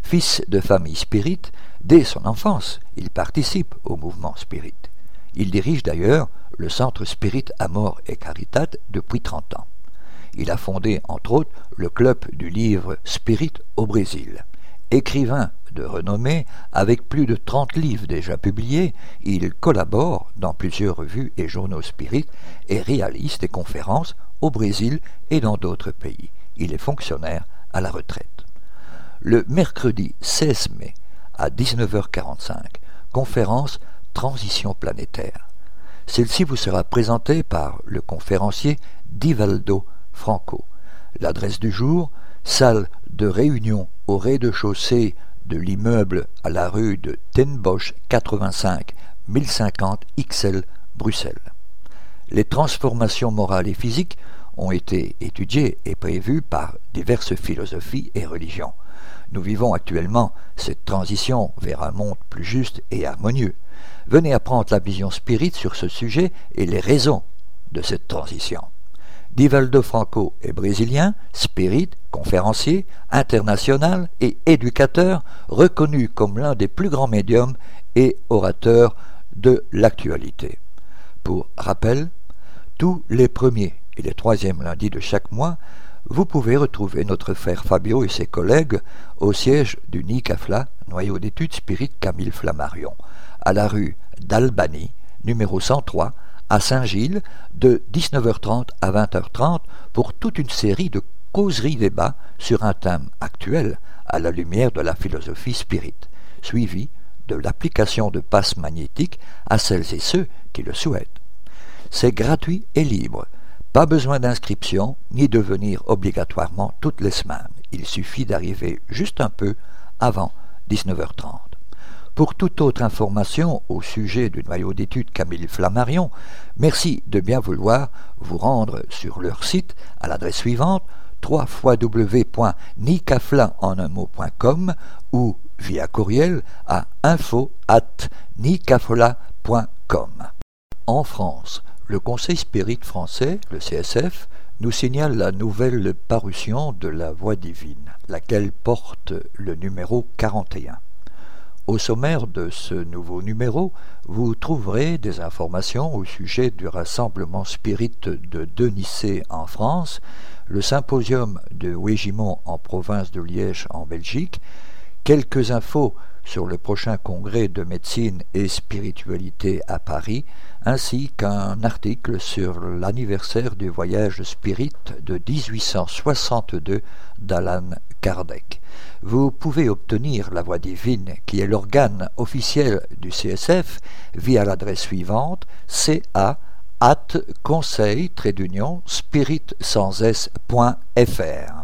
Fils de famille spirit, dès son enfance, il participe au mouvement spirit. Il dirige d'ailleurs le centre Spirit Amor et Caritat depuis 30 ans. Il a fondé, entre autres, le club du livre Spirit au Brésil. Écrivain de renommée, avec plus de 30 livres déjà publiés, il collabore dans plusieurs revues et journaux spirit et réalise des conférences au Brésil et dans d'autres pays. Il est fonctionnaire à la retraite. Le mercredi 16 mai à 19h45, conférence Transition planétaire. Celle-ci vous sera présentée par le conférencier Divaldo Franco. L'adresse du jour, salle de réunion au rez-de-chaussée de l'immeuble à la rue de Ten Bosch 85 1050 XL Bruxelles. Les transformations morales et physiques ont été étudiés et prévus par diverses philosophies et religions. Nous vivons actuellement cette transition vers un monde plus juste et harmonieux. Venez apprendre la vision spirite sur ce sujet et les raisons de cette transition. Divaldo Franco est brésilien, spirit, conférencier, international et éducateur, reconnu comme l'un des plus grands médiums et orateurs de l'actualité. Pour rappel, tous les premiers et les troisièmes lundis de chaque mois, vous pouvez retrouver notre frère Fabio et ses collègues au siège du NICAFLA, noyau d'études spirit Camille Flammarion, à la rue d'Albanie, numéro 103, à Saint-Gilles, de 19h30 à 20h30, pour toute une série de causeries-débats sur un thème actuel à la lumière de la philosophie spirit, suivi de l'application de passes magnétiques à celles et ceux qui le souhaitent. C'est gratuit et libre. Pas besoin d'inscription ni de venir obligatoirement toutes les semaines. Il suffit d'arriver juste un peu avant 19h30. Pour toute autre information au sujet du noyau d'études Camille Flammarion, merci de bien vouloir vous rendre sur leur site à l'adresse suivante www.nicafla.com ou via courriel à info@nicafla.com. En France, le Conseil Spirit français, le CSF, nous signale la nouvelle parution de la Voix divine, laquelle porte le numéro 41. Au sommaire de ce nouveau numéro, vous trouverez des informations au sujet du rassemblement spirit de Denicé en France, le symposium de Wégimont en province de Liège en Belgique, quelques infos sur le prochain congrès de médecine et spiritualité à Paris, ainsi qu'un article sur l'anniversaire du voyage spirit de 1862 d'Alan Kardec. Vous pouvez obtenir la voix divine, qui est l'organe officiel du CSF, via l'adresse suivante ca at conseil spirit sans s.fr.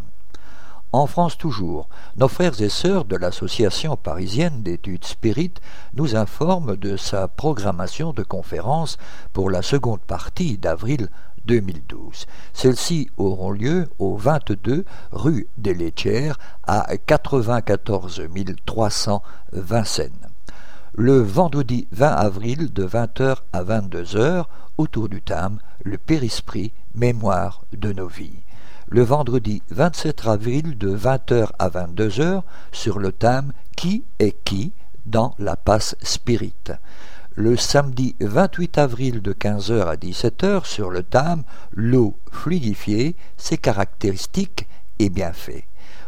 En France toujours, nos frères et sœurs de l'Association parisienne d'études spirites nous informent de sa programmation de conférences pour la seconde partie d'avril 2012. Celles-ci auront lieu au 22 rue des Laitières à 94 300 Vincennes. Le vendredi 20 avril de 20h à 22h autour du thème Le Périsprit, mémoire de nos vies le vendredi 27 avril de 20h à 22h sur le thème Qui est qui dans la passe spirit. Le samedi 28 avril de 15h à 17h sur le thème L'eau fluidifiée, ses caractéristiques et bienfaits.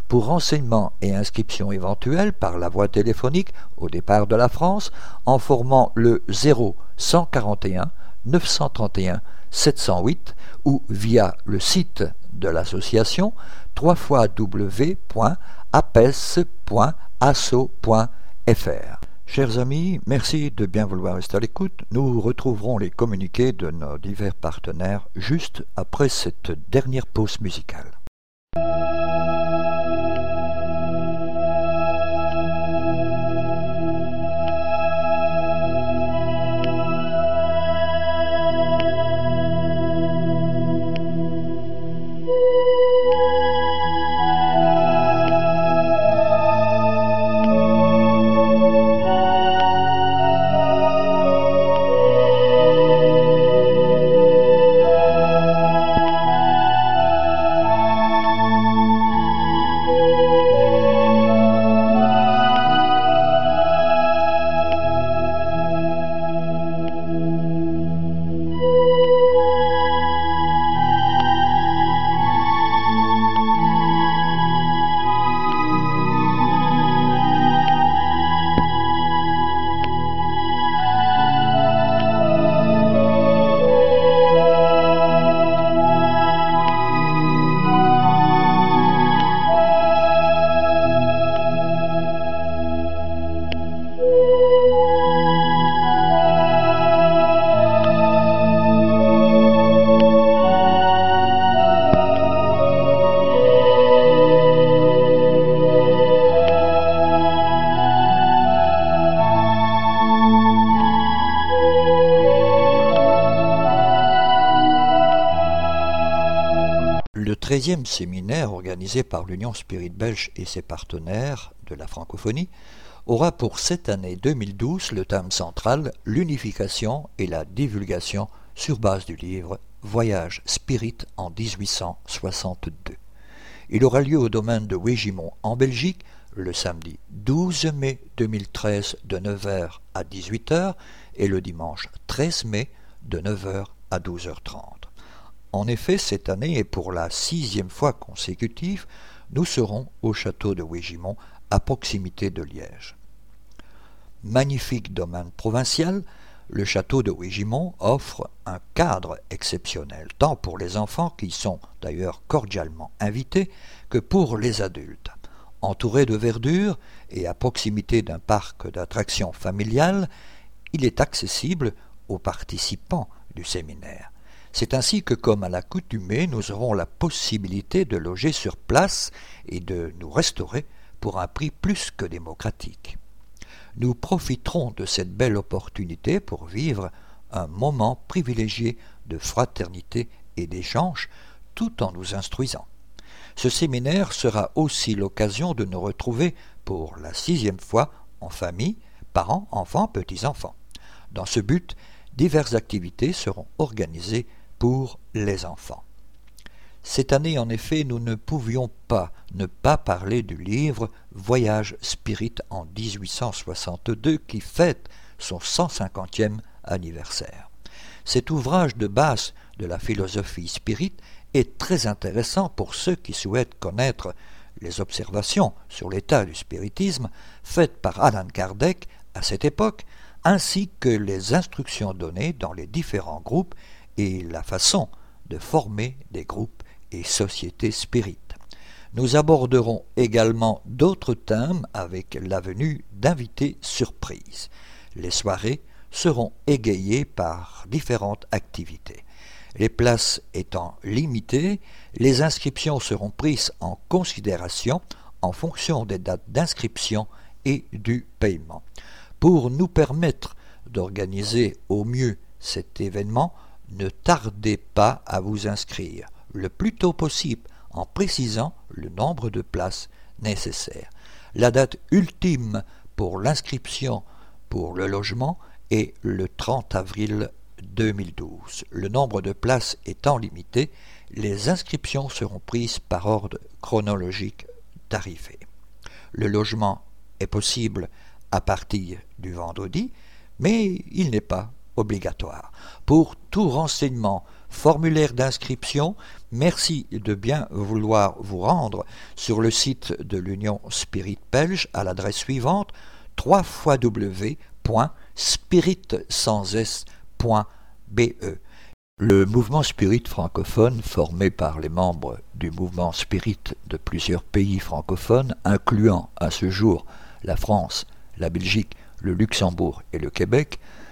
Pour renseignements et inscriptions éventuelles par la voie téléphonique au départ de la France, en formant le 0 141 931 708 ou via le site de l'association www.apes.asso.fr. Chers amis, merci de bien vouloir rester à l'écoute. Nous retrouverons les communiqués de nos divers partenaires juste après cette dernière pause musicale. 13e séminaire organisé par l'Union Spirit Belge et ses partenaires de la francophonie aura pour cette année 2012 le thème central l'unification et la divulgation sur base du livre Voyage Spirit en 1862. Il aura lieu au domaine de Wégimont en Belgique le samedi 12 mai 2013 de 9h à 18h et le dimanche 13 mai de 9h à 12h30. En effet, cette année et pour la sixième fois consécutive, nous serons au château de Wégimont à proximité de Liège. Magnifique domaine provincial, le château de Wégimont offre un cadre exceptionnel, tant pour les enfants, qui sont d'ailleurs cordialement invités, que pour les adultes. Entouré de verdure et à proximité d'un parc d'attractions familiales, il est accessible aux participants du séminaire. C'est ainsi que, comme à l'accoutumée, nous aurons la possibilité de loger sur place et de nous restaurer pour un prix plus que démocratique. Nous profiterons de cette belle opportunité pour vivre un moment privilégié de fraternité et d'échange tout en nous instruisant. Ce séminaire sera aussi l'occasion de nous retrouver pour la sixième fois en famille, parents, enfants, petits-enfants. Dans ce but, diverses activités seront organisées pour les enfants. Cette année, en effet, nous ne pouvions pas ne pas parler du livre Voyage Spirit en 1862 qui fête son 150e anniversaire. Cet ouvrage de base de la philosophie spirit est très intéressant pour ceux qui souhaitent connaître les observations sur l'état du spiritisme faites par Alan Kardec à cette époque, ainsi que les instructions données dans les différents groupes et la façon de former des groupes et sociétés spirites. Nous aborderons également d'autres thèmes avec la venue d'invités surprises. Les soirées seront égayées par différentes activités. Les places étant limitées, les inscriptions seront prises en considération en fonction des dates d'inscription et du paiement. Pour nous permettre d'organiser au mieux cet événement, ne tardez pas à vous inscrire le plus tôt possible en précisant le nombre de places nécessaires. La date ultime pour l'inscription pour le logement est le 30 avril 2012. Le nombre de places étant limité, les inscriptions seront prises par ordre chronologique tarifé. Le logement est possible à partir du vendredi, mais il n'est pas obligatoire. Pour tout renseignement, formulaire d'inscription, merci de bien vouloir vous rendre sur le site de l'Union Spirit Belge à l'adresse suivante www.spirit.be. Le mouvement spirit francophone, formé par les membres du mouvement spirit de plusieurs pays francophones, incluant à ce jour la France, la Belgique, le Luxembourg et le Québec,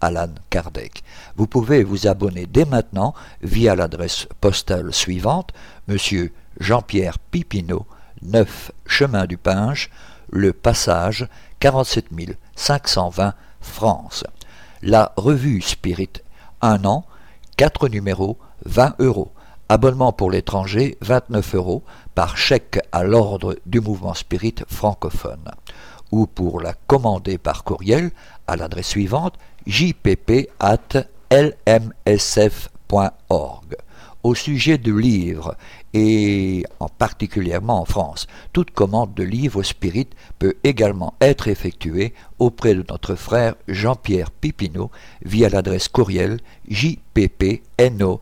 Alan Kardec. Vous pouvez vous abonner dès maintenant via l'adresse postale suivante, Monsieur Jean-Pierre Pipineau, 9 Chemin du Pinge, Le Passage, 47 520 France. La revue Spirit, un an, 4 numéros, 20 euros. Abonnement pour l'étranger, 29 euros, par chèque à l'ordre du mouvement Spirit francophone. Ou pour la commander par courriel à l'adresse suivante, jpp.lmsf.org. Au sujet de livres, et en particulièrement en France, toute commande de livres spirit peut également être effectuée auprès de notre frère Jean-Pierre Pipineau via l'adresse courriel jppno.sfr.fr.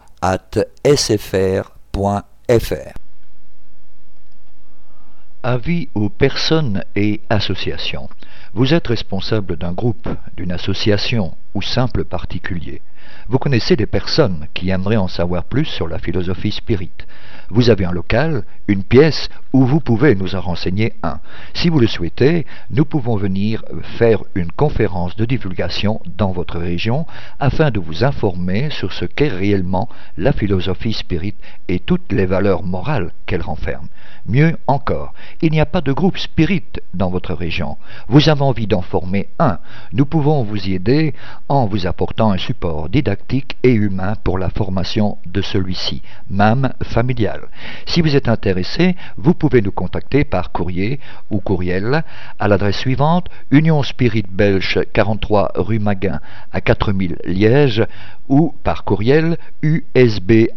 Avis aux personnes et associations. Vous êtes responsable d'un groupe, d'une association ou simple particulier. Vous connaissez des personnes qui aimeraient en savoir plus sur la philosophie spirit. Vous avez un local, une pièce où vous pouvez nous en renseigner un. Si vous le souhaitez, nous pouvons venir faire une conférence de divulgation dans votre région afin de vous informer sur ce qu'est réellement la philosophie spirit et toutes les valeurs morales qu'elle renferme. Mieux encore, il n'y a pas de groupe spirit dans votre région. Vous avez envie d'en former un. Nous pouvons vous y aider en vous apportant un support didactique et humain pour la formation de celui-ci, même familial. Si vous êtes intéressé, vous pouvez nous contacter par courrier ou courriel à l'adresse suivante Union Spirit Belge 43 rue Maguin à 4000 Liège ou par courriel usb.spirit.be.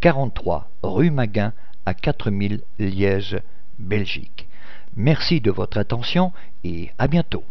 43 rue Maguin à 4000 Liège, Belgique. Merci de votre attention et à bientôt.